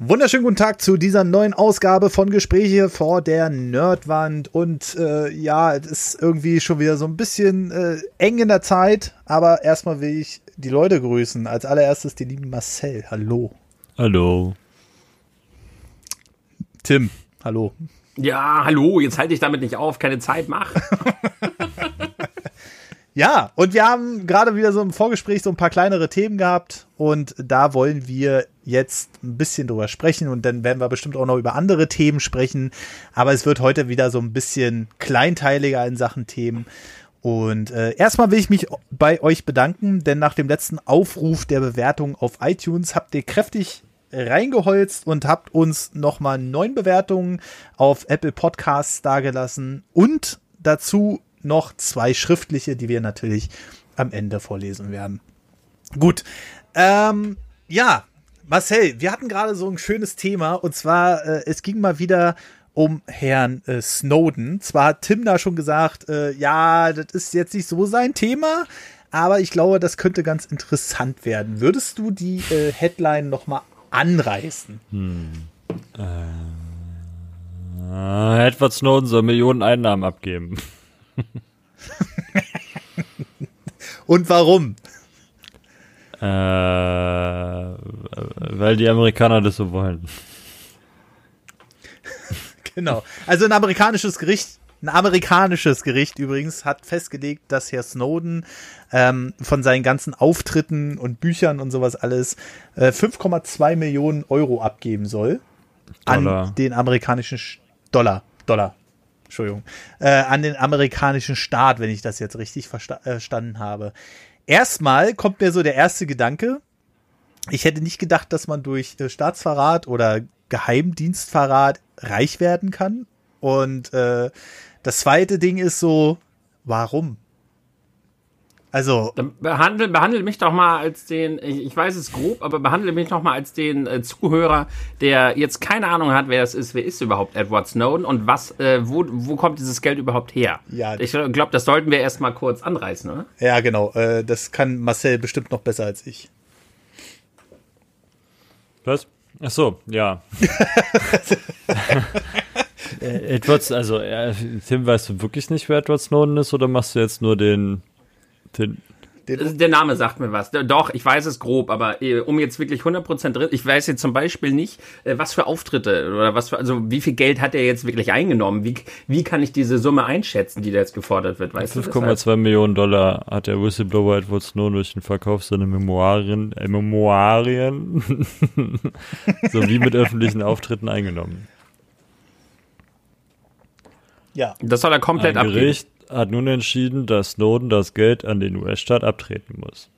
Wunderschönen guten Tag zu dieser neuen Ausgabe von Gespräche vor der Nerdwand. Und äh, ja, es ist irgendwie schon wieder so ein bisschen äh, eng in der Zeit, aber erstmal will ich die Leute grüßen. Als allererstes die lieben Marcel. Hallo. Hallo. Tim. Hallo. Ja, hallo, jetzt halte ich damit nicht auf, keine Zeit, mach. Ja, und wir haben gerade wieder so im Vorgespräch so ein paar kleinere Themen gehabt und da wollen wir jetzt ein bisschen drüber sprechen und dann werden wir bestimmt auch noch über andere Themen sprechen, aber es wird heute wieder so ein bisschen kleinteiliger in Sachen Themen. Und äh, erstmal will ich mich bei euch bedanken, denn nach dem letzten Aufruf der Bewertung auf iTunes habt ihr kräftig reingeholzt und habt uns nochmal neun Bewertungen auf Apple Podcasts dargelassen und dazu noch zwei schriftliche, die wir natürlich am Ende vorlesen werden. Gut. Ähm, ja, Marcel, wir hatten gerade so ein schönes Thema und zwar, äh, es ging mal wieder um Herrn äh, Snowden. Zwar hat Tim da schon gesagt, äh, ja, das ist jetzt nicht so sein Thema, aber ich glaube, das könnte ganz interessant werden. Würdest du die äh, Headline noch mal anreißen? Hm. Äh, Edward Snowden soll Millionen Einnahmen abgeben. Und warum? Äh, weil die Amerikaner das so wollen. genau. Also ein amerikanisches Gericht, ein amerikanisches Gericht übrigens hat festgelegt, dass Herr Snowden ähm, von seinen ganzen Auftritten und Büchern und sowas alles äh, 5,2 Millionen Euro abgeben soll Dollar. an den amerikanischen Dollar. Dollar. Entschuldigung, äh, an den amerikanischen Staat, wenn ich das jetzt richtig äh, verstanden habe. Erstmal kommt mir so der erste Gedanke. Ich hätte nicht gedacht, dass man durch äh, Staatsverrat oder Geheimdienstverrat reich werden kann. Und äh, das zweite Ding ist so, warum? Also. Dann behandle, behandle mich doch mal als den, ich weiß es grob, aber behandle mich doch mal als den äh, Zuhörer, der jetzt keine Ahnung hat, wer das ist. Wer ist überhaupt Edward Snowden und was, äh, wo, wo kommt dieses Geld überhaupt her? Ja. Ich glaube, das sollten wir erst mal kurz anreißen, oder? Ja, genau. Äh, das kann Marcel bestimmt noch besser als ich. Was? Ach so, ja. Äh, Edward, also äh, Tim, weißt du wirklich nicht, wer Edward Snowden ist, oder machst du jetzt nur den den, den der Name sagt mir was. Doch, ich weiß es grob, aber äh, um jetzt wirklich 100% drin, ich weiß jetzt zum Beispiel nicht, äh, was für Auftritte oder was für, also wie viel Geld hat er jetzt wirklich eingenommen? Wie, wie kann ich diese Summe einschätzen, die da jetzt gefordert wird? 5,2 Millionen Dollar hat der Whistleblower Edward Snowden durch den Verkauf seiner Memoirien, äh, Memoirien sowie mit öffentlichen Auftritten eingenommen. Ja. Das soll er komplett Ein Gericht hat nun entschieden, dass Snowden das Geld an den US-Staat abtreten muss.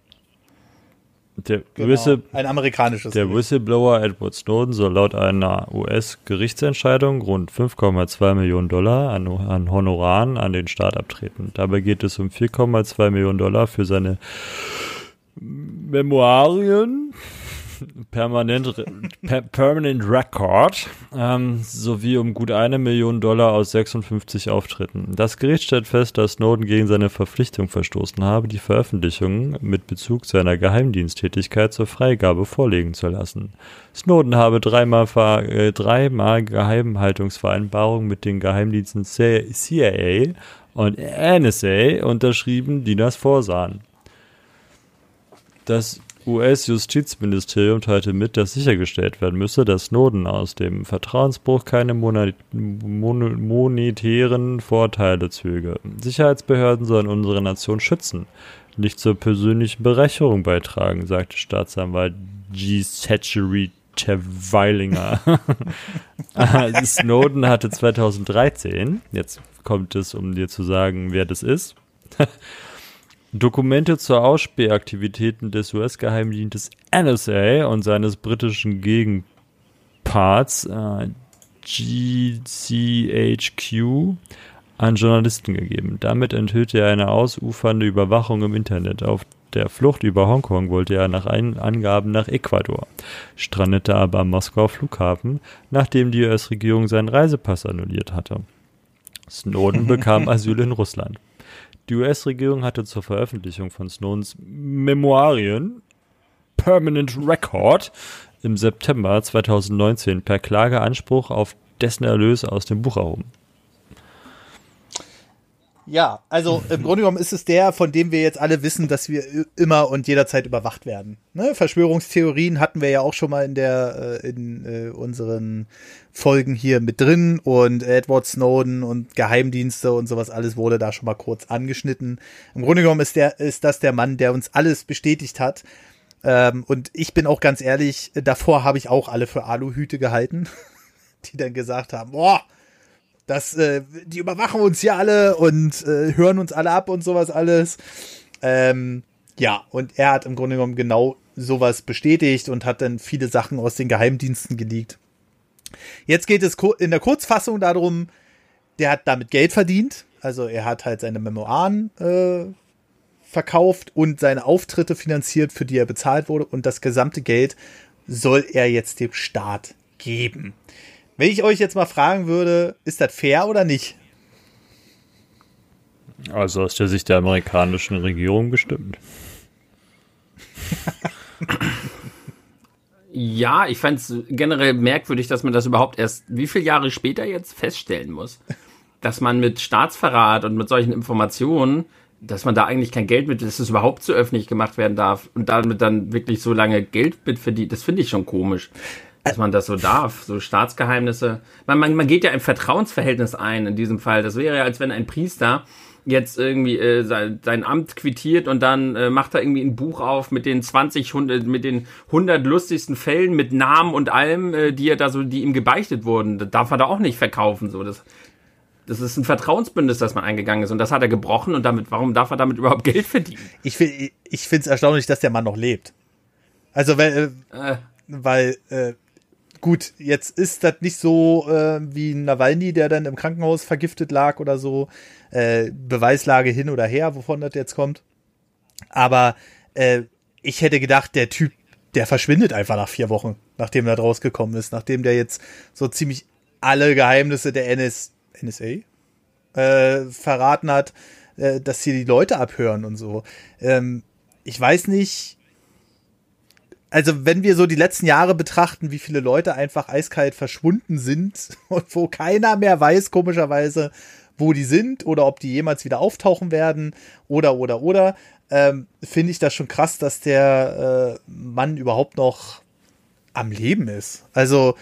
Der, genau, Whistle, ein amerikanisches der Whistleblower Edward Snowden soll laut einer US-Gerichtsentscheidung rund 5,2 Millionen Dollar an, an Honoraren an den Staat abtreten. Dabei geht es um 4,2 Millionen Dollar für seine Memoirien Permanent, per, Permanent Record ähm, sowie um gut eine Million Dollar aus 56 Auftritten. Das Gericht stellt fest, dass Snowden gegen seine Verpflichtung verstoßen habe, die Veröffentlichungen mit Bezug seiner Geheimdiensttätigkeit zur Freigabe vorlegen zu lassen. Snowden habe dreimal, äh, dreimal Geheimhaltungsvereinbarungen mit den Geheimdiensten CIA und NSA unterschrieben, die das vorsahen. Das US-Justizministerium teilte mit, dass sichergestellt werden müsse, dass Snowden aus dem Vertrauensbruch keine monetären Vorteile zöge. Sicherheitsbehörden sollen unsere Nation schützen, nicht zur persönlichen Bereicherung beitragen, sagte Staatsanwalt G. Satchery Weilinger. Snowden hatte 2013, jetzt kommt es, um dir zu sagen, wer das ist, Dokumente zur Ausspähaktivitäten des US-Geheimdienstes NSA und seines britischen Gegenparts äh, GCHQ an Journalisten gegeben. Damit enthüllte er eine ausufernde Überwachung im Internet. Auf der Flucht über Hongkong wollte er nach Angaben nach Ecuador, strandete aber am Moskauer Flughafen, nachdem die US-Regierung seinen Reisepass annulliert hatte. Snowden bekam Asyl in Russland. Die US-Regierung hatte zur Veröffentlichung von Snowdens Memoirien Permanent Record im September 2019 per Klage Anspruch auf dessen Erlös aus dem Buch erhoben. Ja, also im Grunde genommen ist es der, von dem wir jetzt alle wissen, dass wir immer und jederzeit überwacht werden. Ne? Verschwörungstheorien hatten wir ja auch schon mal in der äh, in äh, unseren Folgen hier mit drin und Edward Snowden und Geheimdienste und sowas alles wurde da schon mal kurz angeschnitten. Im Grunde genommen ist der ist das der Mann, der uns alles bestätigt hat. Ähm, und ich bin auch ganz ehrlich, davor habe ich auch alle für Aluhüte gehalten, die dann gesagt haben, boah, das, äh, die überwachen uns hier alle und äh, hören uns alle ab und sowas alles. Ähm, ja, und er hat im Grunde genommen genau sowas bestätigt und hat dann viele Sachen aus den Geheimdiensten geleakt. Jetzt geht es in der Kurzfassung darum, der hat damit Geld verdient. Also er hat halt seine Memoiren äh, verkauft und seine Auftritte finanziert, für die er bezahlt wurde. Und das gesamte Geld soll er jetzt dem Staat geben. Wenn ich euch jetzt mal fragen würde, ist das fair oder nicht? Also aus der Sicht der amerikanischen Regierung bestimmt. ja, ich fand es generell merkwürdig, dass man das überhaupt erst wie viele Jahre später jetzt feststellen muss. Dass man mit Staatsverrat und mit solchen Informationen, dass man da eigentlich kein Geld mit, dass es überhaupt zu öffentlich gemacht werden darf und damit dann wirklich so lange Geld mit verdient, das finde ich schon komisch dass man das so darf, so Staatsgeheimnisse. Man, man, man geht ja ein Vertrauensverhältnis ein in diesem Fall. Das wäre ja, als wenn ein Priester jetzt irgendwie äh, sein, sein Amt quittiert und dann äh, macht er irgendwie ein Buch auf mit den 20, 100, mit den 100 lustigsten Fällen, mit Namen und allem, äh, die er da so, die ihm gebeichtet wurden. Das darf er da auch nicht verkaufen, so. Das, das ist ein Vertrauensbündnis, das man eingegangen ist und das hat er gebrochen und damit, warum darf er damit überhaupt Geld verdienen? Ich, ich finde es erstaunlich, dass der Mann noch lebt. Also, weil, äh, äh. weil äh, gut, jetzt ist das nicht so äh, wie Nawalny, der dann im Krankenhaus vergiftet lag oder so. Äh, Beweislage hin oder her, wovon das jetzt kommt. Aber äh, ich hätte gedacht, der Typ, der verschwindet einfach nach vier Wochen, nachdem er rausgekommen ist, nachdem der jetzt so ziemlich alle Geheimnisse der NS NSA äh, verraten hat, äh, dass hier die Leute abhören und so. Ähm, ich weiß nicht, also wenn wir so die letzten Jahre betrachten, wie viele Leute einfach eiskalt verschwunden sind und wo keiner mehr weiß, komischerweise, wo die sind oder ob die jemals wieder auftauchen werden oder oder oder, ähm, finde ich das schon krass, dass der äh, Mann überhaupt noch am Leben ist. Also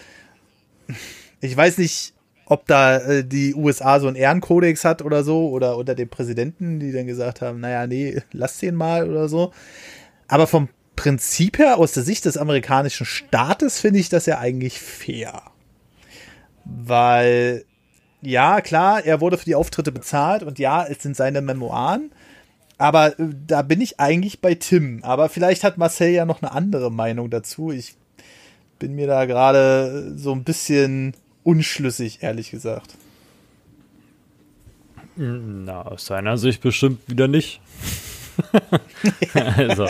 ich weiß nicht, ob da äh, die USA so einen Ehrenkodex hat oder so oder unter dem Präsidenten, die dann gesagt haben, naja, nee, lass den mal oder so. Aber vom Prinzip her, aus der Sicht des amerikanischen Staates, finde ich das ja eigentlich fair. Weil, ja, klar, er wurde für die Auftritte bezahlt und ja, es sind seine Memoiren. Aber äh, da bin ich eigentlich bei Tim. Aber vielleicht hat Marcel ja noch eine andere Meinung dazu. Ich bin mir da gerade so ein bisschen unschlüssig, ehrlich gesagt. Na, aus seiner Sicht bestimmt wieder nicht. also,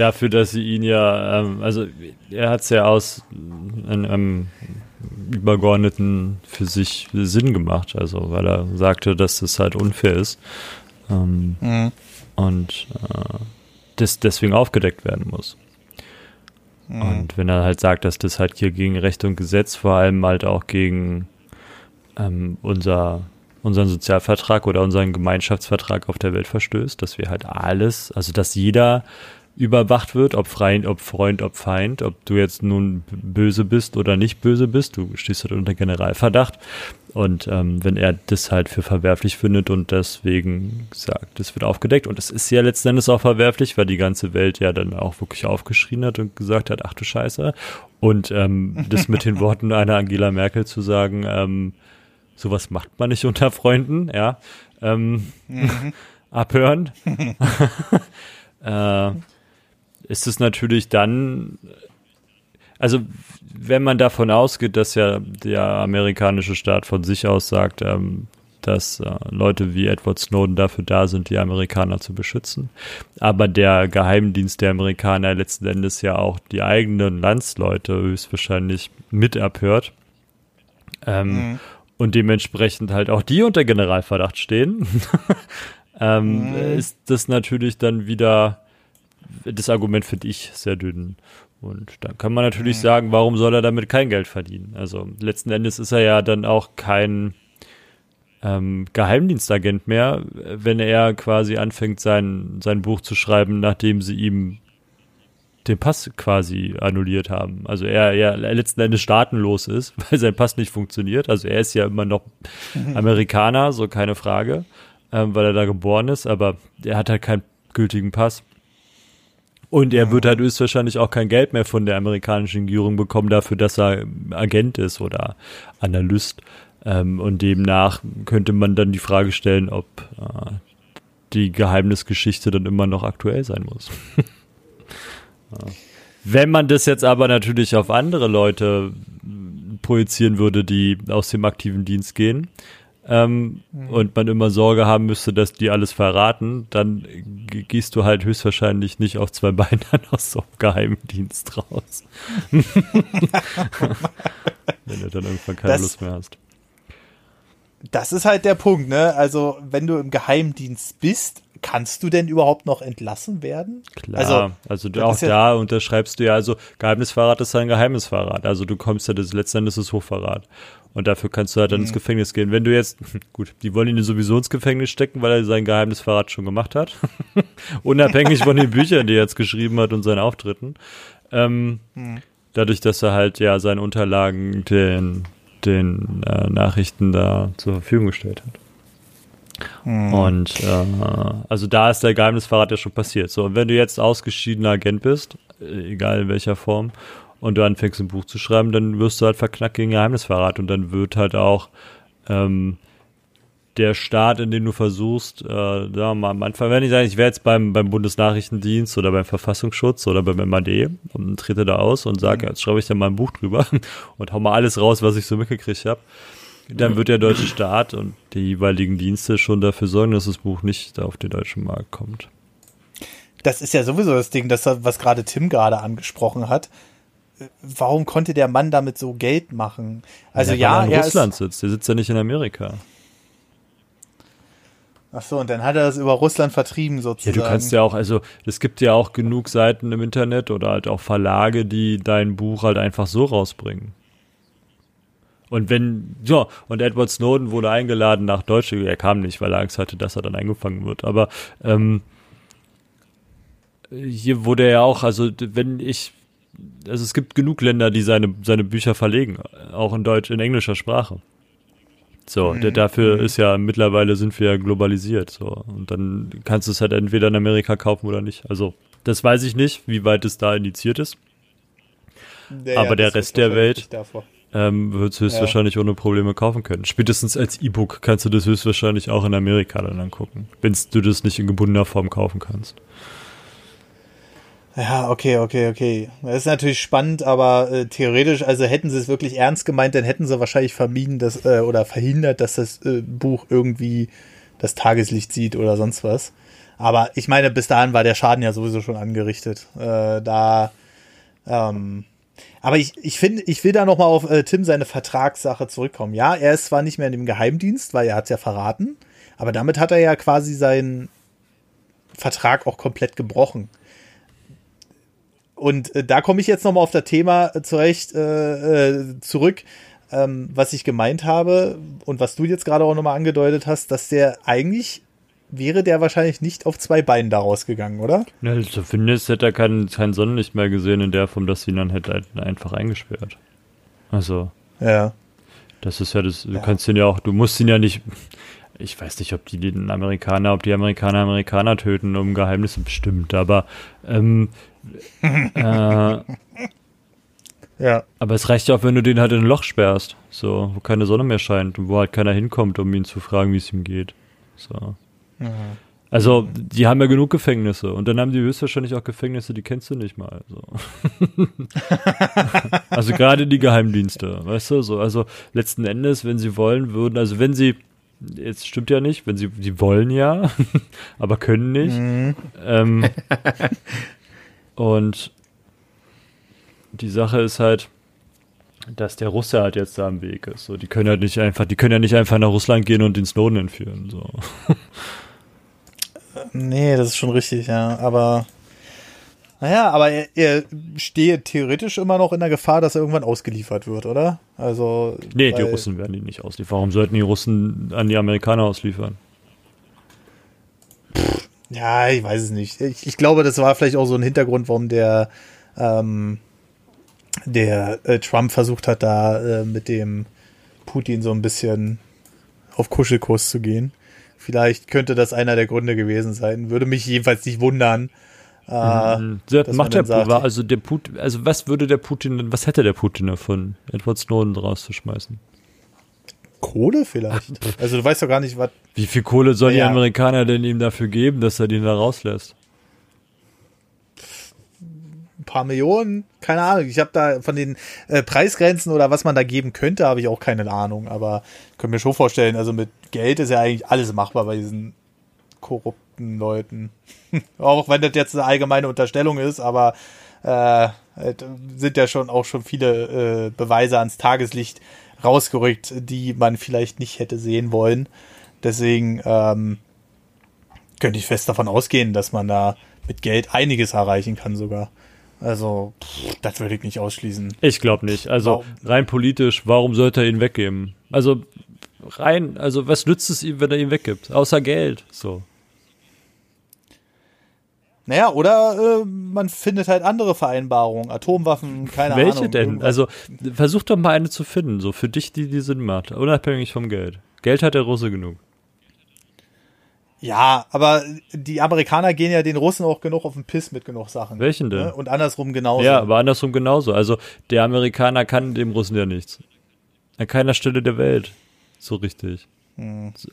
dafür, dass sie ihn ja, ähm, also er hat es ja aus einem übergeordneten für sich Sinn gemacht, also weil er sagte, dass das halt unfair ist ähm, mhm. und äh, das deswegen aufgedeckt werden muss. Mhm. Und wenn er halt sagt, dass das halt hier gegen Recht und Gesetz, vor allem halt auch gegen ähm, unser unseren Sozialvertrag oder unseren Gemeinschaftsvertrag auf der Welt verstößt, dass wir halt alles, also dass jeder überwacht wird, ob Freund, ob Freund, ob Feind, ob du jetzt nun böse bist oder nicht böse bist, du stehst halt unter Generalverdacht. Und ähm, wenn er das halt für verwerflich findet und deswegen sagt, das wird aufgedeckt. Und es ist ja letzten Endes auch verwerflich, weil die ganze Welt ja dann auch wirklich aufgeschrien hat und gesagt hat, ach du Scheiße. Und ähm, das mit den Worten einer Angela Merkel zu sagen, ähm, sowas macht man nicht unter Freunden, ja. Ähm, mhm. abhören. äh, ist es natürlich dann, also wenn man davon ausgeht, dass ja der amerikanische Staat von sich aus sagt, ähm, dass äh, Leute wie Edward Snowden dafür da sind, die Amerikaner zu beschützen. Aber der Geheimdienst der Amerikaner letzten Endes ja auch die eigenen Landsleute höchstwahrscheinlich mit abhört. Ähm, mhm. Und dementsprechend halt auch die unter Generalverdacht stehen. ähm, mhm. Ist das natürlich dann wieder das Argument finde ich sehr dünn. Und dann kann man natürlich mhm. sagen, warum soll er damit kein Geld verdienen? Also letzten Endes ist er ja dann auch kein ähm, Geheimdienstagent mehr, wenn er quasi anfängt, sein, sein Buch zu schreiben, nachdem sie ihm den Pass quasi annulliert haben. Also er, er letzten Endes staatenlos ist, weil sein Pass nicht funktioniert. Also er ist ja immer noch Amerikaner, so keine Frage, ähm, weil er da geboren ist, aber er hat halt keinen gültigen Pass. Und er wird halt höchstwahrscheinlich auch kein Geld mehr von der amerikanischen Regierung bekommen dafür, dass er Agent ist oder Analyst. Ähm, und demnach könnte man dann die Frage stellen, ob äh, die Geheimnisgeschichte dann immer noch aktuell sein muss. ja. Wenn man das jetzt aber natürlich auf andere Leute projizieren würde, die aus dem aktiven Dienst gehen, ähm, mhm. und man immer Sorge haben müsste, dass die alles verraten, dann gehst du halt höchstwahrscheinlich nicht auf zwei Beinen aus so einem Geheimdienst raus. Wenn du dann irgendwann keine das, Lust mehr hast. Das ist halt der Punkt, ne? Also, wenn du im Geheimdienst bist, kannst du denn überhaupt noch entlassen werden? Klar, also, also du, auch da ja unterschreibst du ja, also Geheimnisverrat ist ein Geheimnisverrat. Also du kommst ja, das letztendlich ist Hochverrat. Und dafür kannst du halt dann mhm. ins Gefängnis gehen. Wenn du jetzt, gut, die wollen ihn sowieso ins Gefängnis stecken, weil er sein Geheimnisverrat schon gemacht hat. Unabhängig von den Büchern, die er jetzt geschrieben hat und seinen Auftritten. Ähm, mhm. Dadurch, dass er halt ja seine Unterlagen den, den äh, Nachrichten da zur Verfügung gestellt hat. Mhm. Und äh, also da ist der Geheimnisverrat ja schon passiert. So, und wenn du jetzt ausgeschiedener Agent bist, äh, egal in welcher Form, und du anfängst ein Buch zu schreiben, dann wirst du halt verknackt gegen Geheimnisverrat und dann wird halt auch ähm, der Staat, in dem du versuchst, äh, mal, am Anfang, wenn ich sage, ich wäre jetzt beim, beim Bundesnachrichtendienst oder beim Verfassungsschutz oder beim MAD und trete da aus und sage, mhm. jetzt schreibe ich da mal ein Buch drüber und hau mal alles raus, was ich so mitgekriegt habe, dann wird der deutsche Staat und die jeweiligen Dienste schon dafür sorgen, dass das Buch nicht auf den deutschen Markt kommt. Das ist ja sowieso das Ding, das, was gerade Tim gerade angesprochen hat warum konnte der Mann damit so Geld machen? Also ja, ja er in Russland ist, sitzt, der sitzt ja nicht in Amerika. Ach so, und dann hat er das über Russland vertrieben sozusagen. Ja, du kannst ja auch, also es gibt ja auch genug Seiten im Internet oder halt auch Verlage, die dein Buch halt einfach so rausbringen. Und wenn, ja, und Edward Snowden wurde eingeladen nach Deutschland, er kam nicht, weil er Angst hatte, dass er dann eingefangen wird. Aber ähm, hier wurde er ja auch, also wenn ich also es gibt genug Länder, die seine, seine Bücher verlegen, auch in Deutsch, in englischer Sprache. So, mhm. dafür mhm. ist ja mittlerweile sind wir ja globalisiert. So, und dann kannst du es halt entweder in Amerika kaufen oder nicht. Also, das weiß ich nicht, wie weit es da indiziert ist. Ja, Aber der Rest der Welt ähm, wird es höchstwahrscheinlich ja. ohne Probleme kaufen können. Spätestens als E-Book kannst du das höchstwahrscheinlich auch in Amerika dann angucken, wenn du das nicht in gebundener Form kaufen kannst. Ja, okay, okay, okay. Das ist natürlich spannend, aber äh, theoretisch, also hätten sie es wirklich ernst gemeint, dann hätten sie wahrscheinlich vermieden, dass, äh, oder verhindert, dass das äh, Buch irgendwie das Tageslicht sieht oder sonst was. Aber ich meine, bis dahin war der Schaden ja sowieso schon angerichtet. Äh, da, ähm, aber ich, ich finde, ich will da nochmal auf äh, Tim seine Vertragssache zurückkommen. Ja, er ist zwar nicht mehr in dem Geheimdienst, weil er hat es ja verraten, aber damit hat er ja quasi seinen Vertrag auch komplett gebrochen. Und äh, da komme ich jetzt nochmal auf das Thema äh, zurecht äh, äh, zurück, ähm, was ich gemeint habe und was du jetzt gerade auch nochmal angedeutet hast, dass der eigentlich wäre der wahrscheinlich nicht auf zwei Beinen daraus gegangen, oder? Ja, zumindest hätte er keinen, keinen Sonnenlicht mehr gesehen in der Form, dass sie ihn dann hätte einfach eingesperrt. Also. Ja. Das ist ja das, du ja. kannst ihn ja auch, du musst ihn ja nicht, ich weiß nicht, ob die Amerikaner, ob die Amerikaner Amerikaner töten, um Geheimnisse bestimmt, aber ähm, äh, ja. Aber es reicht ja auch, wenn du den halt in ein Loch sperrst, so, wo keine Sonne mehr scheint und wo halt keiner hinkommt, um ihn zu fragen, wie es ihm geht. So. Mhm. Also, die haben ja genug Gefängnisse und dann haben die höchstwahrscheinlich auch Gefängnisse, die kennst du nicht mal. So. also gerade die Geheimdienste, weißt du, so, also letzten Endes, wenn sie wollen würden, also wenn sie, jetzt stimmt ja nicht, wenn sie, sie wollen ja, aber können nicht. Mhm. Ähm, Und die Sache ist halt, dass der Russe halt jetzt da am Weg ist. So, die können halt nicht einfach, die können ja nicht einfach nach Russland gehen und den Snowden entführen. So. Nee, das ist schon richtig, ja. Aber Naja, aber er, er steht theoretisch immer noch in der Gefahr, dass er irgendwann ausgeliefert wird, oder? Also. Nee, die Russen werden ihn nicht ausliefern. Warum sollten die Russen an die Amerikaner ausliefern? Ja, ich weiß es nicht. Ich, ich, glaube, das war vielleicht auch so ein Hintergrund, warum der, ähm, der äh, Trump versucht hat, da äh, mit dem Putin so ein bisschen auf Kuschelkurs zu gehen. Vielleicht könnte das einer der Gründe gewesen sein. Würde mich jedenfalls nicht wundern. Äh, mhm. macht der sagt, also der Putin, also was würde der Putin, was hätte der Putin davon, Edward Snowden rauszuschmeißen? Kohle vielleicht. Also du weißt doch gar nicht, was. Wie viel Kohle sollen ja. die Amerikaner denn ihm dafür geben, dass er den da rauslässt? Ein paar Millionen, keine Ahnung. Ich habe da von den äh, Preisgrenzen oder was man da geben könnte, habe ich auch keine Ahnung. Aber ich kann mir schon vorstellen, also mit Geld ist ja eigentlich alles machbar bei diesen korrupten Leuten. auch wenn das jetzt eine allgemeine Unterstellung ist, aber äh, sind ja schon auch schon viele äh, Beweise ans Tageslicht rausgerückt, die man vielleicht nicht hätte sehen wollen. Deswegen ähm, könnte ich fest davon ausgehen, dass man da mit Geld einiges erreichen kann sogar. Also, pff, das würde ich nicht ausschließen. Ich glaube nicht. Also rein politisch, warum sollte er ihn weggeben? Also rein, also was nützt es ihm, wenn er ihn weggibt? Außer Geld. So. Naja, oder äh, man findet halt andere Vereinbarungen, Atomwaffen, keine Welche Ahnung. Welche denn? Irgendwas. Also versuch doch mal eine zu finden, so für dich, die die Sinn macht, unabhängig vom Geld. Geld hat der Russe genug. Ja, aber die Amerikaner gehen ja den Russen auch genug auf den Piss mit genug Sachen. Welchen denn? Ne? Und andersrum genauso. Ja, aber andersrum genauso. Also der Amerikaner kann dem Russen ja nichts. An keiner Stelle der Welt. So richtig.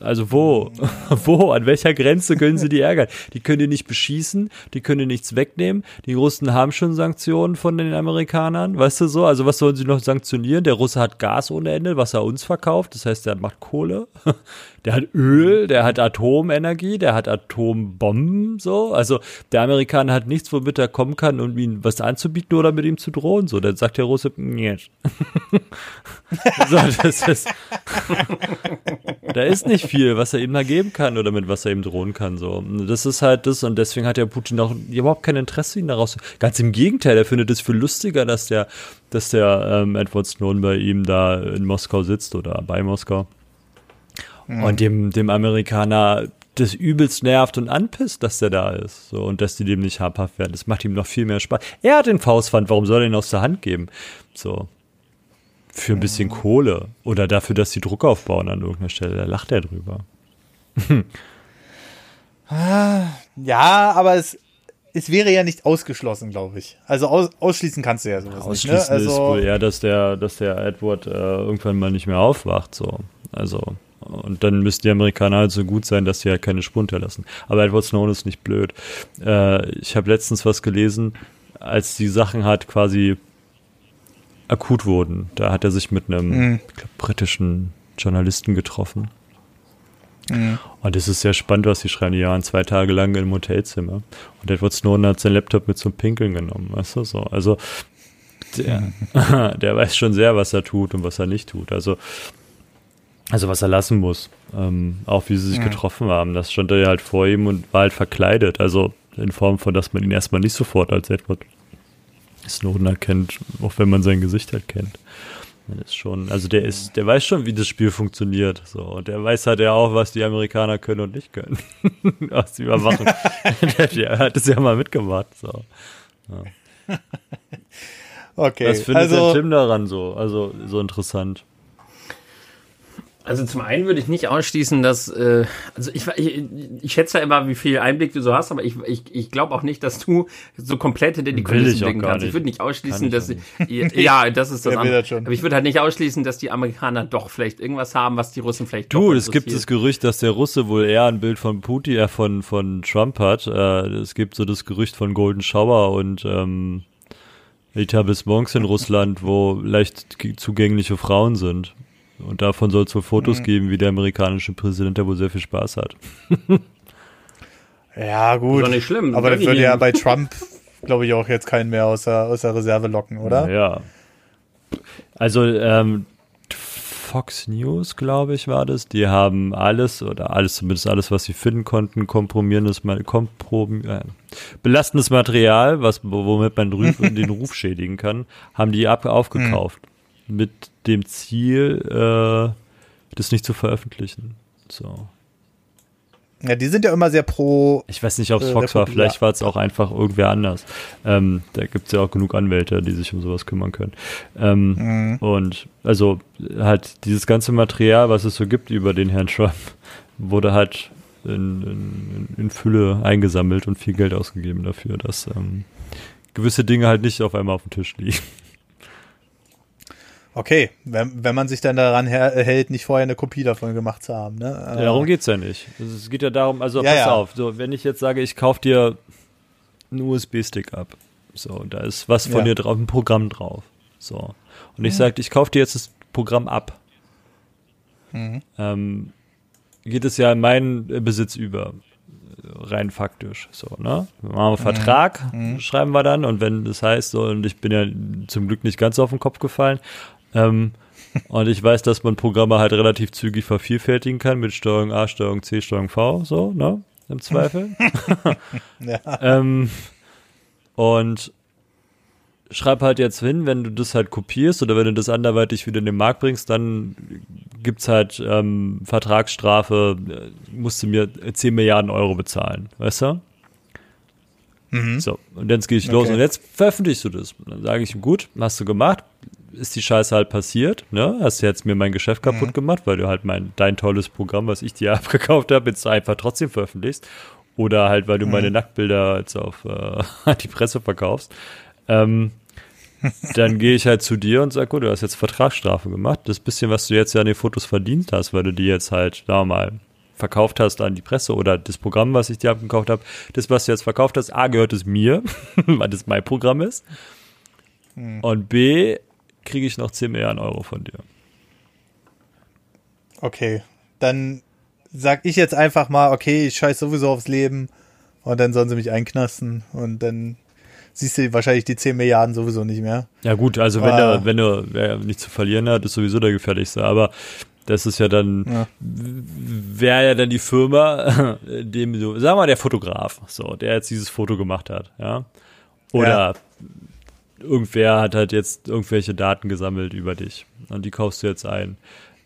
Also wo? wo? An welcher Grenze können sie die ärgern? Die können die nicht beschießen, die können die nichts wegnehmen. Die Russen haben schon Sanktionen von den Amerikanern, weißt du so? Also was sollen sie noch sanktionieren? Der Russe hat Gas ohne Ende, was er uns verkauft. Das heißt, der macht Kohle. Der hat Öl, der hat Atomenergie, der hat Atombomben, so. Also der Amerikaner hat nichts, womit er kommen kann, um ihm was anzubieten oder mit ihm zu drohen. So, dann sagt der Russe, nicht. so, das ist, da ist nicht viel, was er ihm da geben kann oder mit was er ihm drohen kann. So, das ist halt das und deswegen hat der Putin auch überhaupt kein Interesse, ihn daraus. Ganz im Gegenteil, er findet es viel lustiger, dass der, dass der ähm, Edward Snowden bei ihm da in Moskau sitzt oder bei Moskau. Mhm. Und dem, dem Amerikaner das übelst nervt und anpisst, dass der da ist. So, und dass die dem nicht habhaft werden. Das macht ihm noch viel mehr Spaß. Er hat den Faustpfand, warum soll er ihn aus der Hand geben? So für ein bisschen Kohle oder dafür, dass sie Druck aufbauen an irgendeiner Stelle. Da lacht er drüber. ja, aber es, es wäre ja nicht ausgeschlossen, glaube ich. Also aus, ausschließen kannst du ja sowas ausschließen nicht. Ne? Also, ist wohl eher, dass der, dass der Edward äh, irgendwann mal nicht mehr aufwacht. So. Also, und dann müssten die Amerikaner halt so gut sein, dass sie halt keine Spur hinterlassen. Aber Edward Snowden ist nicht blöd. Äh, ich habe letztens was gelesen, als die Sachen halt quasi akut wurden. Da hat er sich mit einem mhm. glaub, britischen Journalisten getroffen. Mhm. Und es ist sehr spannend, was sie schreiben. Die waren zwei Tage lang im Hotelzimmer. Und Edward Snowden hat seinen Laptop mit zum Pinkeln genommen, weißt du so. Also der, mhm. der weiß schon sehr, was er tut und was er nicht tut. Also, also was er lassen muss. Ähm, auch wie sie sich getroffen haben. Das stand er halt vor ihm und war halt verkleidet. Also in Form von, dass man ihn erstmal nicht sofort als Edward Snowden erkennt, auch wenn man sein Gesicht halt kennt. Man ist schon, also der ist, der weiß schon, wie das Spiel funktioniert. So, und der weiß halt ja auch, was die Amerikaner können und nicht können. was die überwachen. der, der, hat es ja mal mitgemacht. So. Ja. Okay. Was findet also, der Tim daran so? Also so interessant. Also zum einen würde ich nicht ausschließen, dass, äh, also ich, ich, ich schätze ja immer, wie viel Einblick du so hast, aber ich, ich, ich glaube auch nicht, dass du so komplett hinter die Kulissen blicken kannst. Nicht. Ich würde nicht ausschließen, dass, nicht. ja, das ist das andere. Aber ich würde halt nicht ausschließen, dass die Amerikaner doch vielleicht irgendwas haben, was die Russen vielleicht Du, es gibt das Gerücht, dass der Russe wohl eher ein Bild von Putin, äh, von, von Trump hat. Äh, es gibt so das Gerücht von Golden Shower und, ähm, Etablissements in Russland, wo leicht zugängliche Frauen sind. Und davon soll es wohl Fotos mhm. geben, wie der amerikanische Präsident da wohl sehr viel Spaß hat. ja, gut. Ist doch nicht schlimm. Aber das würde ja bei Trump, glaube ich, auch jetzt keinen mehr aus der, aus der Reserve locken, oder? Ja. Also, ähm, Fox News, glaube ich, war das. Die haben alles oder alles, zumindest alles, was sie finden konnten, kompromierendes, komprom, äh, belastendes Material, was, womit man den Ruf schädigen kann, haben die ab, aufgekauft. Mhm. Mit dem Ziel, äh, das nicht zu veröffentlichen. So. Ja, die sind ja immer sehr pro. Ich weiß nicht, ob es äh, Fox war, vielleicht war es auch einfach irgendwer anders. Ähm, da gibt es ja auch genug Anwälte, die sich um sowas kümmern können. Ähm, mhm. Und also halt dieses ganze Material, was es so gibt über den Herrn Trump, wurde halt in, in, in Fülle eingesammelt und viel Geld ausgegeben dafür, dass ähm, gewisse Dinge halt nicht auf einmal auf dem Tisch liegen. Okay, wenn, wenn man sich dann daran hält, nicht vorher eine Kopie davon gemacht zu haben. Ne? Ja, darum geht's ja nicht. Es geht ja darum, also ja, pass ja. auf, so, wenn ich jetzt sage, ich kaufe dir einen USB-Stick ab, so, da ist was von dir drauf, ein Programm drauf, so. Und ich mhm. sage, ich kaufe dir jetzt das Programm ab. Mhm. Ähm, geht es ja in meinen Besitz über rein faktisch. So, ne? Wir machen einen mhm. Vertrag, mhm. schreiben wir dann, und wenn das heißt, so, und ich bin ja zum Glück nicht ganz auf den Kopf gefallen, ähm, und ich weiß, dass man Programme halt relativ zügig vervielfältigen kann mit Steuerung A, Steuerung C, Steuerung V, so, ne? Im Zweifel. ja. ähm, und schreib halt jetzt hin, wenn du das halt kopierst oder wenn du das anderweitig wieder in den Markt bringst, dann gibt's halt ähm, Vertragsstrafe, äh, musst du mir 10 Milliarden Euro bezahlen, weißt du? Mhm. So, und jetzt gehe ich los und jetzt veröffentlichst du das. Dann sage ich, gut, hast du gemacht, ist die Scheiße halt passiert, ne? Hast du jetzt mir mein Geschäft kaputt mhm. gemacht, weil du halt mein, dein tolles Programm, was ich dir abgekauft habe, jetzt einfach trotzdem veröffentlichst. Oder halt, weil du mhm. meine Nacktbilder jetzt auf äh, die Presse verkaufst. Ähm, dann gehe ich halt zu dir und sage, gut, du hast jetzt Vertragsstrafe gemacht. Das bisschen, was du jetzt ja an den Fotos verdient hast, weil du die jetzt halt, sagen wir mal, verkauft hast an die Presse oder das Programm, was ich dir abgekauft habe, das, was du jetzt verkauft hast, A, gehört es mir, weil das mein Programm ist. Mhm. Und B, kriege ich noch 10 Milliarden Euro von dir. Okay, dann sag ich jetzt einfach mal, okay, ich scheiß sowieso aufs Leben und dann sollen sie mich einknasten und dann siehst du wahrscheinlich die 10 Milliarden sowieso nicht mehr. Ja gut, also wenn er, wenn er wer nicht zu verlieren hat, ist sowieso der gefährlichste, aber das ist ja dann, ja. wäre ja dann die Firma, dem du, wir mal der Fotograf, so, der jetzt dieses Foto gemacht hat, ja. Oder ja irgendwer hat halt jetzt irgendwelche Daten gesammelt über dich und die kaufst du jetzt ein.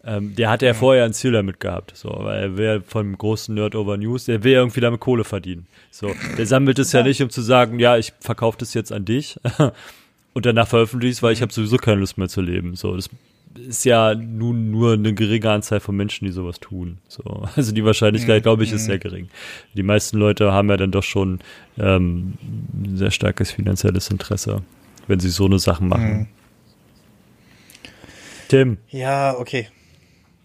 Ähm, der hat ja vorher ein Ziel damit gehabt, so, weil er will vom großen Nerd Over News, der will irgendwie damit Kohle verdienen. So, der sammelt es ja. ja nicht, um zu sagen, ja, ich verkaufe das jetzt an dich und danach veröffentliche es, weil ich habe sowieso keine Lust mehr zu leben. So, das ist ja nun nur eine geringe Anzahl von Menschen, die sowas tun. So, also die Wahrscheinlichkeit, glaube ich, ist sehr gering. Die meisten Leute haben ja dann doch schon ähm, ein sehr starkes finanzielles Interesse wenn sie so eine Sache machen. Mhm. Tim. Ja, okay.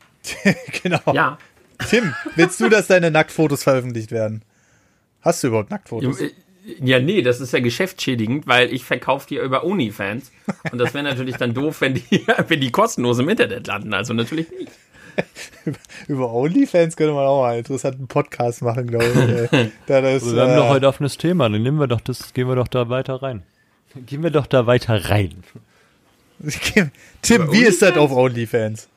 genau. Ja. Tim, willst du, dass deine Nacktfotos veröffentlicht werden? Hast du überhaupt Nacktfotos? Äh, ja, nee, das ist ja geschäftsschädigend, weil ich verkaufe die über OnlyFans. Und das wäre natürlich dann doof, wenn die, wenn die kostenlos im Internet landen. Also natürlich nicht. über OnlyFans könnte man auch mal einen interessanten Podcast machen, glaube ich. da das, also wir haben äh, doch heute offenes Thema, dann nehmen wir doch das, gehen wir doch da weiter rein. Gehen wir doch da weiter rein. Tim, wie ist das auf OnlyFans?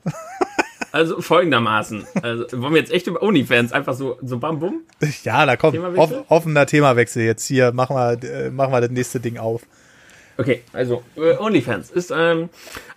Also folgendermaßen. Also, wollen wir jetzt echt über OnlyFans einfach so, so bam bum? Ja, da kommt off, offener Themawechsel jetzt hier. Machen wir, äh, machen wir das nächste Ding auf. Okay, also äh, OnlyFans ist ähm,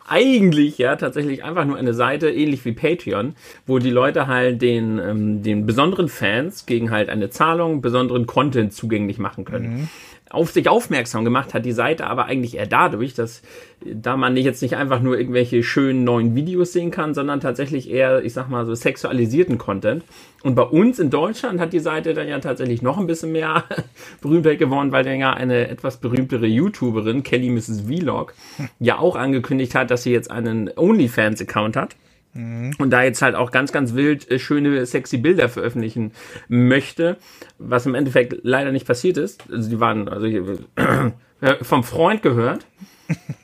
eigentlich ja tatsächlich einfach nur eine Seite, ähnlich wie Patreon, wo die Leute halt den, ähm, den besonderen Fans gegen halt eine Zahlung besonderen Content zugänglich machen können. Mhm auf sich aufmerksam gemacht hat die Seite aber eigentlich eher dadurch, dass da man jetzt nicht einfach nur irgendwelche schönen neuen Videos sehen kann, sondern tatsächlich eher, ich sag mal, so sexualisierten Content. Und bei uns in Deutschland hat die Seite dann ja tatsächlich noch ein bisschen mehr Berühmtheit gewonnen, weil dann ja eine etwas berühmtere YouTuberin, Kelly Mrs. Vlog, ja auch angekündigt hat, dass sie jetzt einen OnlyFans-Account hat. Mhm. Und da jetzt halt auch ganz, ganz wild äh, schöne, sexy Bilder veröffentlichen möchte, was im Endeffekt leider nicht passiert ist. Also die waren, also hier, äh, vom Freund gehört,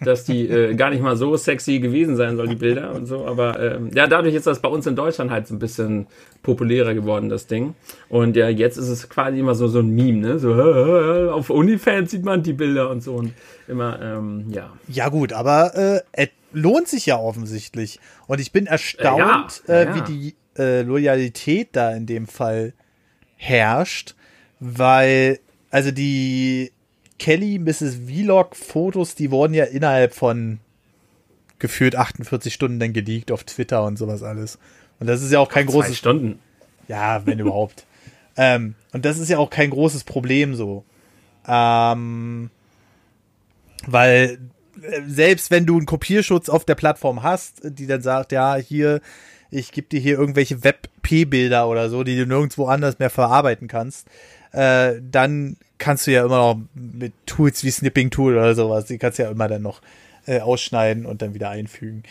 dass die äh, gar nicht mal so sexy gewesen sein soll, die Bilder und so. Aber ähm, ja, dadurch ist das bei uns in Deutschland halt so ein bisschen populärer geworden, das Ding. Und ja, jetzt ist es quasi immer so, so ein Meme, ne? So, äh, auf OnlyFans sieht man die Bilder und so und immer, ähm, ja. Ja, gut, aber äh, lohnt sich ja offensichtlich. Und ich bin erstaunt, äh, ja, ja. wie die äh, Loyalität da in dem Fall herrscht, weil, also die Kelly Mrs. Vlog Fotos, die wurden ja innerhalb von gefühlt 48 Stunden dann geleakt auf Twitter und sowas alles. Und das ist ja auch kein Ach, großes. Zwei Stunden. Ja, wenn überhaupt. Ähm, und das ist ja auch kein großes Problem so. Ähm, weil äh, selbst wenn du einen Kopierschutz auf der Plattform hast, die dann sagt, ja, hier, ich gebe dir hier irgendwelche Web-P-Bilder oder so, die du nirgendwo anders mehr verarbeiten kannst, äh, dann kannst du ja immer noch mit Tools wie Snipping Tool oder sowas, die kannst du ja immer dann noch äh, ausschneiden und dann wieder einfügen.